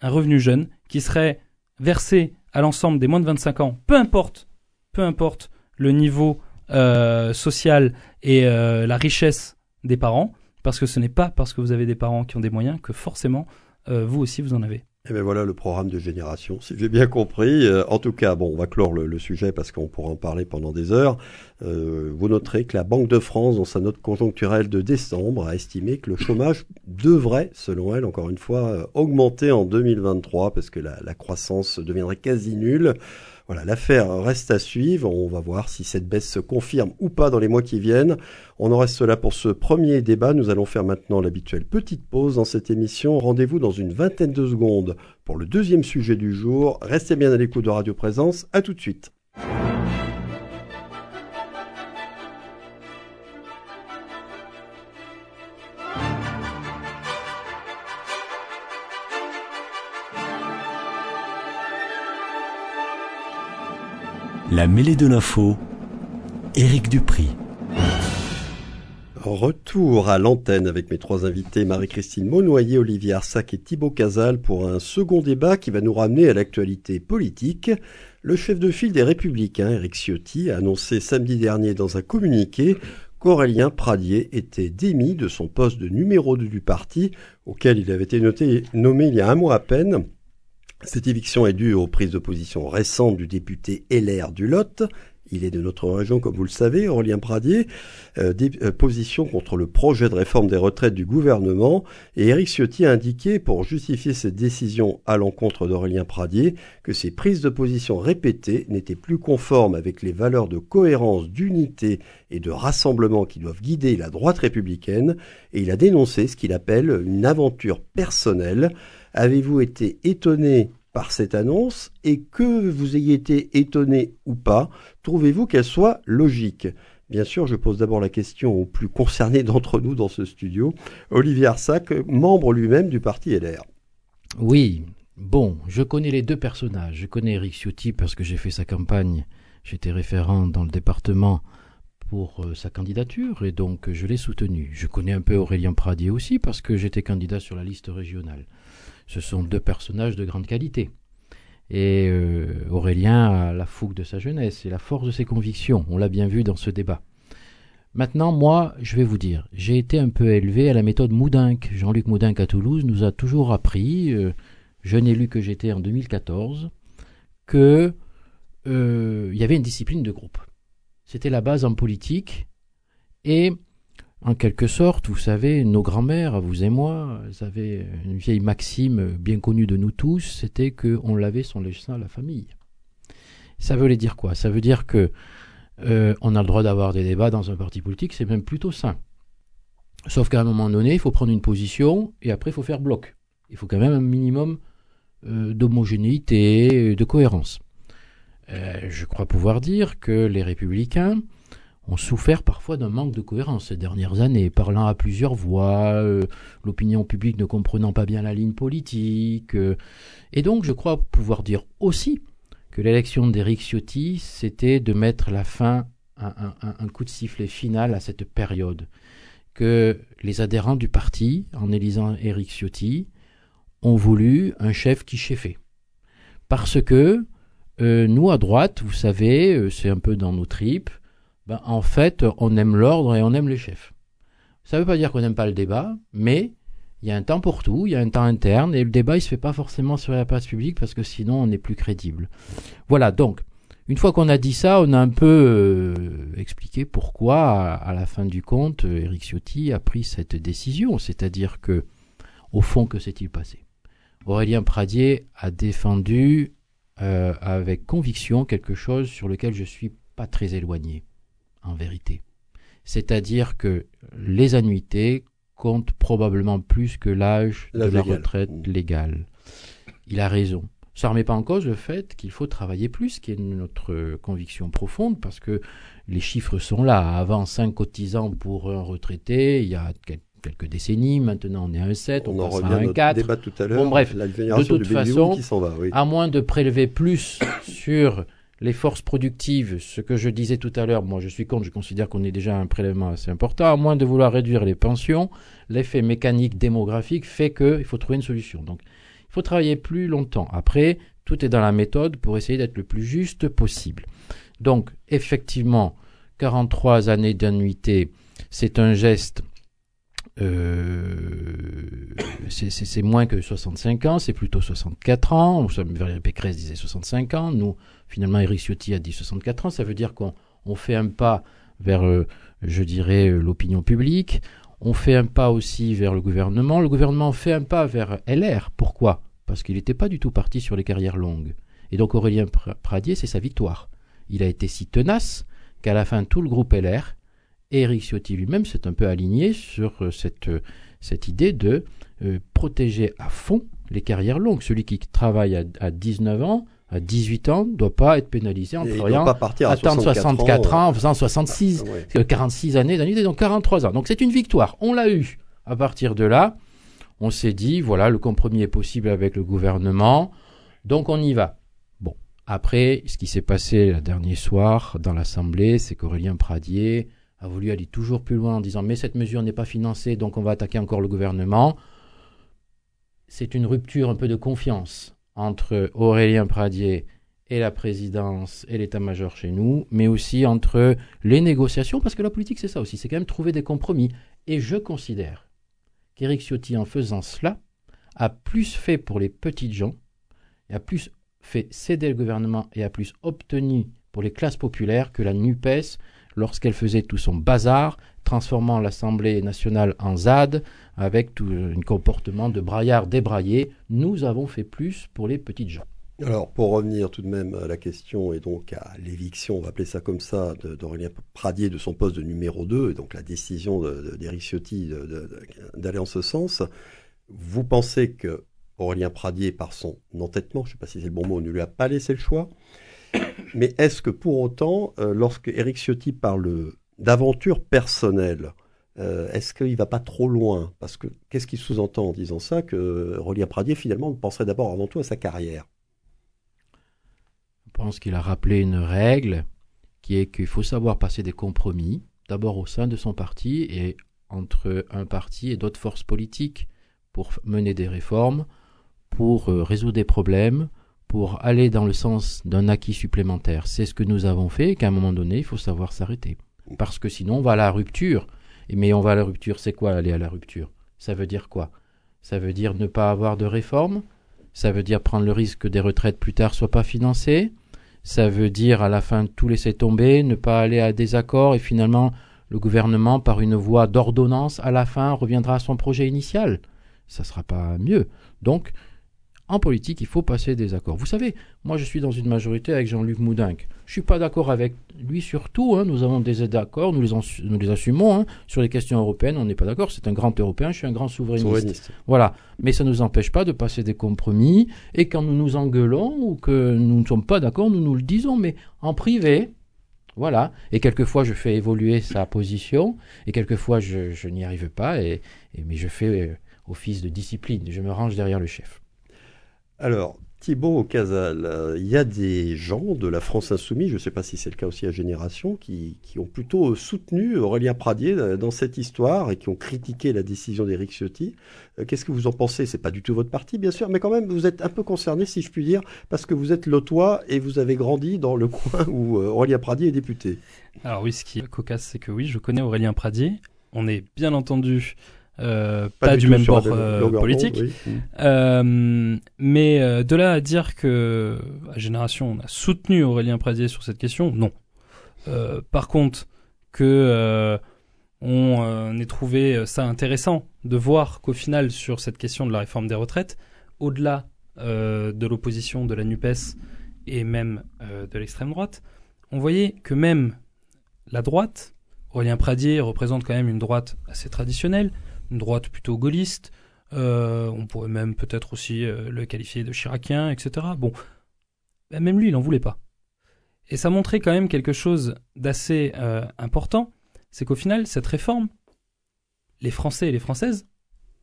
un revenu jeune qui serait versé à l'ensemble des moins de 25 ans, peu importe, peu importe le niveau euh, social et euh, la richesse des parents, parce que ce n'est pas parce que vous avez des parents qui ont des moyens que forcément vous aussi vous en avez. Et bien voilà le programme de génération, si j'ai bien compris. Euh, en tout cas, bon, on va clore le, sujet parce qu'on pourra en parler pendant des heures. Euh, vous noterez que la Banque de France, dans sa note conjoncturelle de décembre, a estimé que le chômage devrait, selon elle, encore une fois, euh, augmenter en 2023 parce que la, la croissance deviendrait quasi nulle. Voilà, l'affaire reste à suivre. On va voir si cette baisse se confirme ou pas dans les mois qui viennent. On en reste là pour ce premier débat. Nous allons faire maintenant l'habituelle petite pause dans cette émission. Rendez-vous dans une vingtaine de secondes pour le deuxième sujet du jour. Restez bien à l'écoute de Radio Présence. À tout de suite. La mêlée de l'info, Éric Dupri. Retour à l'antenne avec mes trois invités, Marie-Christine Monnoyer, Olivier Arsac et Thibaut Casal pour un second débat qui va nous ramener à l'actualité politique. Le chef de file des Républicains, Éric Ciotti, a annoncé samedi dernier dans un communiqué qu'Aurélien Pradier était démis de son poste de numéro 2 du parti, auquel il avait été nommé il y a un mois à peine, cette éviction est due aux prises de position récentes du député LR du Lot. Il est de notre région, comme vous le savez, Aurélien Pradier, euh, euh, positions contre le projet de réforme des retraites du gouvernement. Et Éric Ciotti a indiqué, pour justifier cette décision à l'encontre d'Aurélien Pradier, que ces prises de position répétées n'étaient plus conformes avec les valeurs de cohérence, d'unité et de rassemblement qui doivent guider la droite républicaine. Et il a dénoncé ce qu'il appelle une aventure personnelle Avez-vous été étonné par cette annonce et que vous ayez été étonné ou pas, trouvez-vous qu'elle soit logique? Bien sûr, je pose d'abord la question aux plus concernés d'entre nous dans ce studio. Olivier Arsac, membre lui-même du parti LR. Oui, bon, je connais les deux personnages. Je connais Eric Ciotti parce que j'ai fait sa campagne. J'étais référent dans le département pour euh, sa candidature et donc je l'ai soutenu. Je connais un peu Aurélien Pradier aussi parce que j'étais candidat sur la liste régionale ce sont deux personnages de grande qualité. Et euh, Aurélien a la fougue de sa jeunesse et la force de ses convictions. On l'a bien vu dans ce débat. Maintenant, moi, je vais vous dire, j'ai été un peu élevé à la méthode Moudinque. Jean-Luc Moudinque à Toulouse nous a toujours appris, euh, jeune élu que j'étais en 2014, que euh, il y avait une discipline de groupe. C'était la base en politique et en quelque sorte, vous savez, nos grands-mères, vous et moi, elles avaient une vieille maxime bien connue de nous tous, c'était qu'on lavait son linge à la famille. Ça veut dire quoi? Ça veut dire que euh, on a le droit d'avoir des débats dans un parti politique, c'est même plutôt sain. Sauf qu'à un moment donné, il faut prendre une position et après il faut faire bloc. Il faut quand même un minimum euh, d'homogénéité, de cohérence. Euh, je crois pouvoir dire que les républicains ont souffert parfois d'un manque de cohérence ces dernières années, parlant à plusieurs voix, euh, l'opinion publique ne comprenant pas bien la ligne politique. Euh, et donc je crois pouvoir dire aussi que l'élection d'Éric Ciotti, c'était de mettre la fin, un, un, coup de sifflet final à cette période. Que les adhérents du parti, en élisant Éric Ciotti, ont voulu un chef qui cheffait. Parce que euh, nous, à droite, vous savez, c'est un peu dans nos tripes, ben, en fait, on aime l'ordre et on aime les chefs. Ça ne veut pas dire qu'on n'aime pas le débat, mais il y a un temps pour tout, il y a un temps interne, et le débat, il se fait pas forcément sur la place publique parce que sinon, on n'est plus crédible. Voilà, donc, une fois qu'on a dit ça, on a un peu euh, expliqué pourquoi, à, la fin du compte, Eric Ciotti a pris cette décision. C'est-à-dire que, au fond, que s'est-il passé? Aurélien Pradier a défendu euh, avec conviction quelque chose sur lequel je suis pas très éloigné en vérité. C'est-à-dire que les annuités comptent probablement plus que l'âge de la retraite mmh. légale. Il a raison. Ça ne remet pas en cause le fait qu'il faut travailler plus, qui est notre conviction profonde, parce que les chiffres sont là. Avant 5 cotisants pour un retraité, il y a quelques décennies, maintenant on est à un 7, on, on passe à un 4. Débat tout à l'heure. Bon bref, de toute façon, à moins de prélever plus sur les forces productives, ce que je disais tout à l'heure, moi je suis contre, je considère qu'on est déjà un prélèvement assez important, à moins de vouloir réduire les pensions, l'effet mécanique démographique fait qu'il faut trouver une solution. Donc il faut travailler plus longtemps. Après, tout est dans la méthode pour essayer d'être le plus juste possible. Donc effectivement, 43 années d'annuité, c'est un geste c'est moins que 65 ans, c'est plutôt 64 ans. Valérie Pécresse disait 65 ans. Nous, finalement, Eric Ciotti a dit 64 ans. Ça veut dire qu'on on fait un pas vers, euh, je dirais, euh, l'opinion publique. On fait un pas aussi vers le gouvernement. Le gouvernement fait un pas vers LR. Pourquoi? Parce qu'il n'était pas du tout parti sur les carrières longues. Et donc Aurélien Pradier, c'est sa victoire. Il a été si tenace qu'à la fin, tout le groupe LR et Eric Ciotti lui-même s'est un peu aligné sur euh, cette, cette idée de protéger à fond les carrières longues. Celui qui travaille à, à 19 ans à 18 ans ne doit pas être pénalisé en travaillant, pas partir à attendre 64, ans, en faisant 66, 46 années d'annuité, donc 43 ans. Donc c'est une victoire. On l'a eu. À partir de là, on s'est dit, voilà, le compromis est possible avec le gouvernement, donc on y va. Bon, après, ce qui s'est passé le dernier soir dans l'Assemblée, c'est qu'Aurélien Pradier a voulu aller toujours plus loin en disant, mais cette mesure n'est pas financée, donc on va attaquer encore le gouvernement. C'est une rupture un peu de confiance entre Aurélien Pradier et la présidence et l'état-major chez nous, mais aussi entre les négociations, parce que la politique c'est ça aussi, c'est quand même trouver des compromis. Et je considère qu'Éric Ciotti, en faisant cela, a plus fait pour les petites gens, a plus fait céder le gouvernement et a plus obtenu pour les classes populaires que la NUPES lorsqu'elle faisait tout son bazar, transformant l'Assemblée nationale en ZAD, avec tout un comportement de braillard débraillé. Nous avons fait plus pour les petites gens. Alors, pour revenir tout de même à la question et donc à l'éviction, on va appeler ça comme ça, d'Aurélien Pradier de son poste de numéro 2, et donc la décision d'Éric Ciotti d'aller en ce sens, vous pensez que Aurélien Pradier, par son entêtement, je ne sais pas si c'est le bon mot, ne lui a pas laissé le choix, mais est-ce que pour autant, euh, lorsque Éric Ciotti parle d'aventure personnelle, euh, est-ce qu'il ne va pas trop loin? Parce que qu'est-ce qu'il sous-entend en disant ça? Que Rolien Pradier, finalement, penserait d'abord avant tout à sa carrière. Je pense qu'il a rappelé une règle qui est qu'il faut savoir passer des compromis, d'abord au sein de son parti et entre un parti et d'autres forces politiques pour mener des réformes, pour euh, résoudre des problèmes, pour aller dans le sens d'un acquis supplémentaire. C'est ce que nous avons fait qu'à un moment donné, il faut savoir s'arrêter. Parce que sinon, on va à la rupture mais on va à la rupture, c'est quoi aller à la rupture? Ça veut dire quoi? Ça veut dire ne pas avoir de réforme? Ça veut dire prendre le risque que des retraites plus tard soient pas financées? Ça veut dire à la fin tout laisser tomber, ne pas aller à des accords et finalement le gouvernement, par une voie d'ordonnance, à la fin reviendra à son projet initial? Ça sera pas mieux. Donc, en politique, il faut passer des accords. Vous savez, moi je suis dans une majorité avec Jean-Luc Moudinque. Je suis pas d'accord avec lui sur tout. Hein. Nous avons des accords, nous les, nous les assumons. Hein. Sur les questions européennes, on n'est pas d'accord. C'est un grand Européen, je suis un grand souverainiste. Voilà. Mais ça ne nous empêche pas de passer des compromis. Et quand nous nous engueulons ou que nous ne sommes pas d'accord, nous nous le disons. Mais en privé, voilà. Et quelquefois, je fais évoluer sa position. Et quelquefois, je, je n'y arrive pas. Et, et, mais je fais euh, office de discipline. Je me range derrière le chef. Alors, Thibault Casal, euh, il y a des gens de la France Insoumise, je ne sais pas si c'est le cas aussi à Génération, qui, ont plutôt soutenu Aurélien Pradier euh, dans cette histoire et qui ont critiqué la décision d'Éric Ciotti. Euh, qu'est-ce que vous en pensez? C'est pas du tout votre parti, bien sûr, mais quand même, vous êtes un peu concerné, si je puis dire, parce que vous êtes lotois et vous avez grandi dans le coin où Aurélien Pradier est député. Alors oui, ce qui est cocasse, c'est que oui, je connais Aurélien Pradier. On est bien entendu euh, pas, du, même bord euh, politique. Euh, mais de là à dire que à Génération, on a soutenu Aurélien Pradier sur cette question, non. par contre, que on ait trouvé ça intéressant de voir qu'au final, sur cette question de la réforme des retraites, au-delà de l'opposition de la NUPES et même de l'extrême droite, on voyait que même la droite, Aurélien Pradier représente quand même une droite assez traditionnelle, droite plutôt gaulliste. Euh, on pourrait même peut-être aussi euh, le qualifier de chiracien, etc. Bon, bah, même lui, il n'en voulait pas. Et ça montrait quand même quelque chose d'assez euh, important, c'est qu'au final, cette réforme, les Français et les Françaises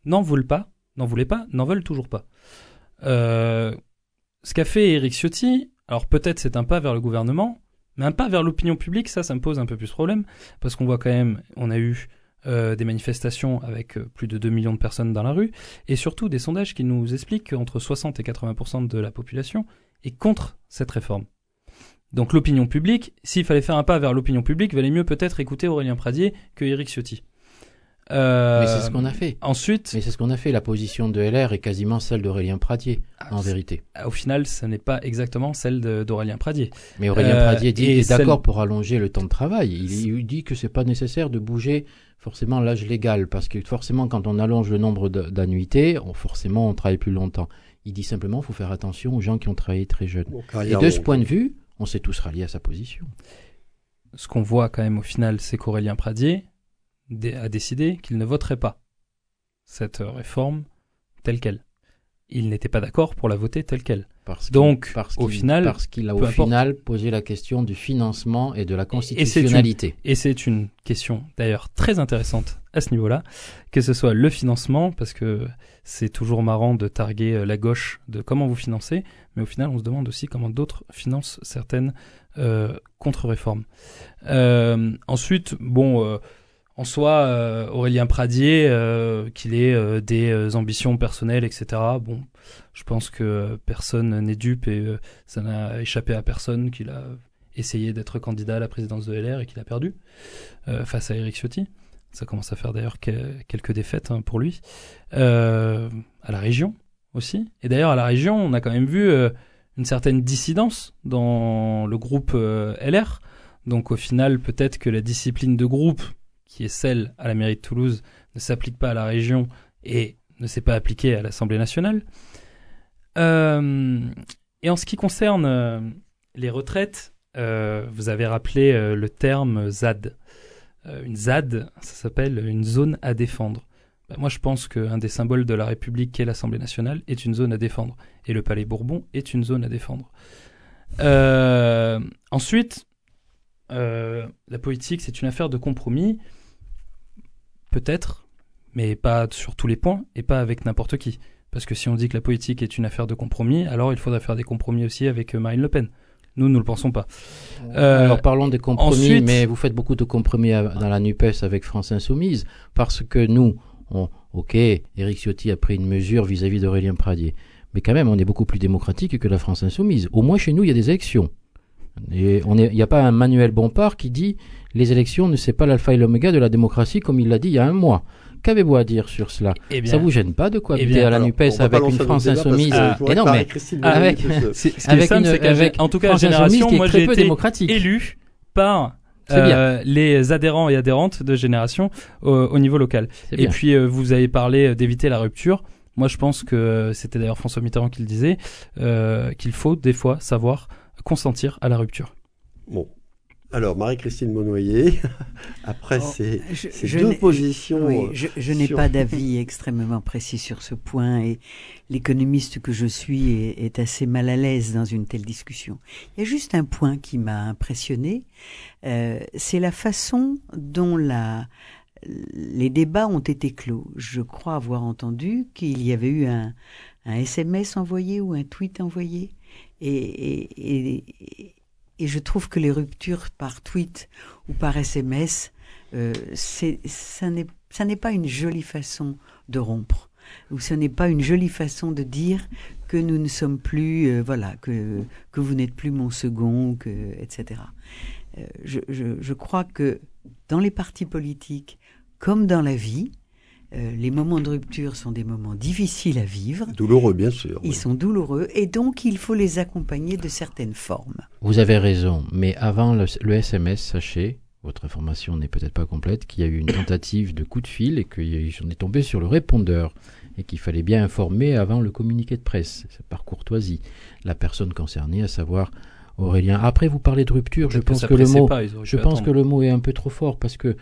n'en voulaient pas, n'en voulaient pas, n'en veulent toujours pas. ce qu'a fait Eric Ciotti, alors peut-être c'est un pas vers le gouvernement, mais un pas vers l'opinion publique, ça, ça me pose un peu plus de problème, parce qu'on voit quand même, on a eu euh, des manifestations avec euh, plus de 2 millions de personnes dans la rue, et surtout des sondages qui nous expliquent qu'entre 60 et 80% de la population est contre cette réforme. Donc l'opinion publique, s'il fallait faire un pas vers l'opinion publique, valait mieux peut-être écouter Aurélien Pradier que Éric Ciotti. Euh, Mais c'est ce qu'on a fait. Ensuite, Mais c'est ce qu'on a fait. La position de LR est quasiment celle d'Aurélien Pradier, Ah, en vérité. au final, ce n'est pas exactement celle d'Aurélien Pradier. Mais Aurélien Euh, Pradier dit est d'accord celle- pour allonger le temps de travail. Il, il dit que c'est pas nécessaire de bouger forcément l'âge légal parce que forcément quand on allonge le nombre d'annuités, on- forcément on travaille plus longtemps. Il dit simplement faut faire attention aux gens qui ont travaillé très jeunes. Et de ce point de vue, on s'est tous ralliés à sa position. Ce qu'on voit quand même au final, c'est qu'Aurélien Pradier a décidé qu'il ne voterait pas cette réforme telle qu'elle. Il n'était pas d'accord pour la voter telle qu'elle. Parce Donc, parce au final, parce qu'il a au importe. final posé la question du financement et de la constitutionnalité. Et c'est une question d'ailleurs très intéressante à ce niveau-là, que ce soit le financement, parce que c'est toujours marrant de targuer euh, la gauche de comment vous financez, mais au final on se demande aussi comment d'autres financent certaines euh, contre-réformes. Euh, ensuite, bon, euh, en soi, euh, Aurélien Pradier, euh, qu'il ait euh, des ambitions personnelles, etc., bon, je pense que personne n'est dupe et ça n'a échappé à personne qu'il a essayé d'être candidat à la présidence de LR et qu'il a perdu face à Eric Ciotti. Ça commence à faire d'ailleurs que- quelques défaites hein, pour lui. À la région aussi. Et d'ailleurs, à la région, on a quand même vu une certaine dissidence dans le groupe LR. Donc au final, peut-être que la discipline de groupe, qui est celle à la mairie de Toulouse, ne s'applique pas à la région et ne s'est pas appliquée à l'Assemblée nationale. Euh, et en ce qui concerne euh, les retraites, euh, vous avez rappelé le terme ZAD. Une ZAD, ça s'appelle une zone à défendre. Ben, moi, je pense qu'un des symboles de la République, qui est l'Assemblée nationale, est une zone à défendre. Et le Palais Bourbon est une zone à défendre. Ensuite, la politique, c'est une affaire de compromis. Peut-être, mais pas sur tous les points et pas avec n'importe qui. Parce que si on dit que la politique est une affaire de compromis, alors il faudrait faire des compromis aussi avec euh, Marine Le Pen. Nous, nous ne le pensons pas. Euh, Alors parlons des compromis, ensuite- mais vous faites beaucoup de compromis à- dans la NUPES avec France Insoumise, parce que nous, on, ok, Éric Ciotti a pris une mesure vis-à-vis d'Aurélien Pradier, mais quand même, on est beaucoup plus démocratique que la France Insoumise. Au moins chez nous, il y a des élections. Et il n'y a pas un Manuel Bompard qui dit les élections ne c'est pas l'alpha et l'oméga de la démocratie comme il l'a dit il y a un mois. Qu'avez-vous à dire sur cela? Eh Ça vous gêne pas de cohabiter bien, à la Alors, NUPES avec une un France Insoumise Et non, mais avec- avec une- en tout cas, France Génération, qui est moi très j'ai peu été démocratique. élu par euh, les adhérents et adhérentes de Génération au, au niveau local. Et bien. puis, euh, vous avez parlé euh, d'éviter la rupture. Moi, je pense que euh, c'était d'ailleurs François Mitterrand qui le disait, euh, qu'il faut des fois savoir consentir à la rupture. Bon. Alors, Marie-Christine Monnoyer, après Oh, ces, je- ces je deux positions. Oui, je, je n'ai sur- pas d'avis extrêmement précis sur ce point et l'économiste que je suis est, est assez mal à l'aise dans une telle discussion. Il y a juste un point qui m'a impressionné, euh, c'est la façon dont la, les débats ont été clos. Je crois avoir entendu qu'il y avait eu un, un SMS envoyé ou un tweet envoyé et, et, et, et je trouve que les ruptures par tweet ou par SMS euh, ça n'est pas une jolie façon de rompre. Ou ce n'est pas une jolie façon de dire que nous ne sommes plus euh, voilà que que vous n'êtes plus mon second que etc Euh, je crois que dans les partis politiques comme dans la vie euh, les moments de rupture sont des moments difficiles à vivre Douloureux, bien sûr. ils oui. sont douloureux et donc il faut les accompagner de certaines formes Vous avez raison, mais avant le, le SMS, sachez, votre information n'est peut-être pas complète, qu'il y a eu une tentative de coup de fil et que j'en ai tombé sur le répondeur et qu'il fallait bien informer avant le communiqué de presse, c'est par courtoisie, la personne concernée, à savoir Aurélien. Après, vous parlez de rupture, je pense que le mot, pas, ils auraient je pu pense attendre. que le mot est un peu trop fort parce que,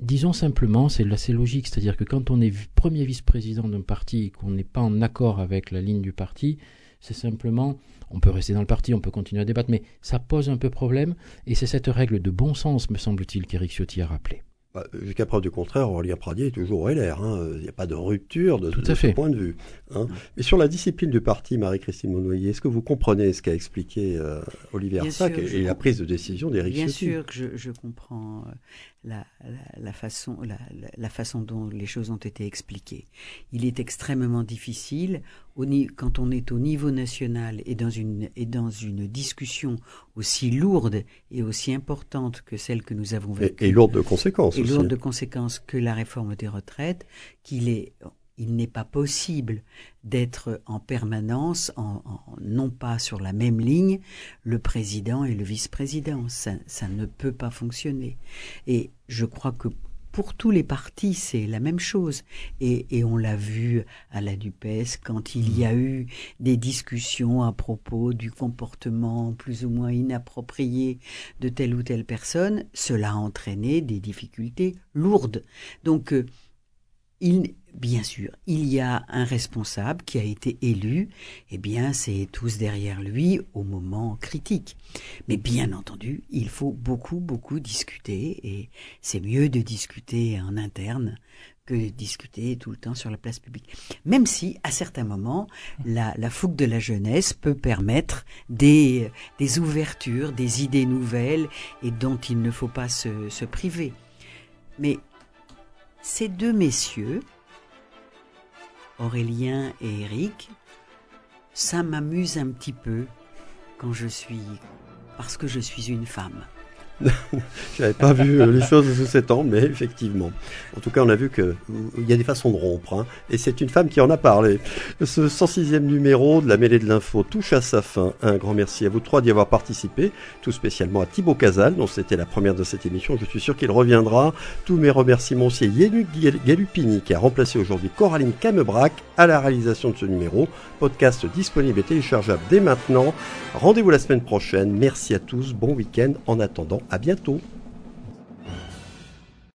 disons simplement, c'est assez logique, c'est-à-dire que quand on est premier vice-président d'un parti et qu'on n'est pas en accord avec la ligne du parti, c'est simplement, on peut rester dans le parti, on peut continuer à débattre, mais ça pose un peu problème et c'est cette règle de bon sens, me semble-t-il, qu'Éric Ciotti a rappelé. Bah, Jusqu'à preuve du contraire, Aurélien Pradier est toujours au LR. hein. Il n'y a pas de rupture de, Tout de à ce fait. point de vue. hein. Mais sur la discipline du parti, Marie-Christine Monnoyer, est-ce que vous comprenez ce qu'a expliqué euh, Olivier Arsac et, la prise de décision d'Éric Bien Ciotti? sûr que je, je comprends la, la, façon, la, la, façon dont les choses ont été expliquées. Il est extrêmement difficile, au, quand on est au niveau national et dans, une, et dans une discussion aussi lourde et aussi importante que celle que nous avons vécue. Et, lourde de conséquences. Et lourde de conséquences que la réforme des retraites, qu'il est il n'est pas possible d'être en permanence, en, non pas sur la même ligne, le président et le vice-président. Ça, ça, ne peut pas fonctionner. Et je crois que pour tous les partis, c'est la même chose. Et, et on l'a vu à la DUPES quand il y a eu des discussions à propos du comportement plus ou moins inapproprié de telle ou telle personne, cela a entraîné des difficultés lourdes. Donc, euh, bien sûr, il y a un responsable qui a été élu, eh bien, c'est tous derrière lui au moment critique. Mais bien entendu, il faut beaucoup, beaucoup discuter, et c'est mieux de discuter en interne que de discuter tout le temps sur la place publique. Même si, à certains moments, la, fougue de la jeunesse peut permettre des, des ouvertures, des idées nouvelles, et dont il ne faut pas se, se priver. Mais ces deux messieurs, Aurélien et Eric, ça m'amuse un petit peu quand je suis... parce que je suis une femme. Je n'avais pas vu euh, les choses sous cet angle, mais effectivement. En tout cas, on a vu qu'il y a des façons de rompre. Hein. et c'est une femme qui en a parlé. Ce 106e numéro de la mêlée de l'info touche à sa fin. Un grand merci à vous trois d'y avoir participé, tout spécialement à Thibaut Casal, dont c'était la première de cette émission. Je suis sûr qu'il reviendra. Tous mes remerciements aussi à Yannick Galupini, qui a remplacé aujourd'hui Coraline Camebrac à la réalisation de ce numéro. Podcast disponible et téléchargeable dès maintenant. Rendez-vous la semaine prochaine. Merci à tous. Bon week-end. En attendant, à bientôt.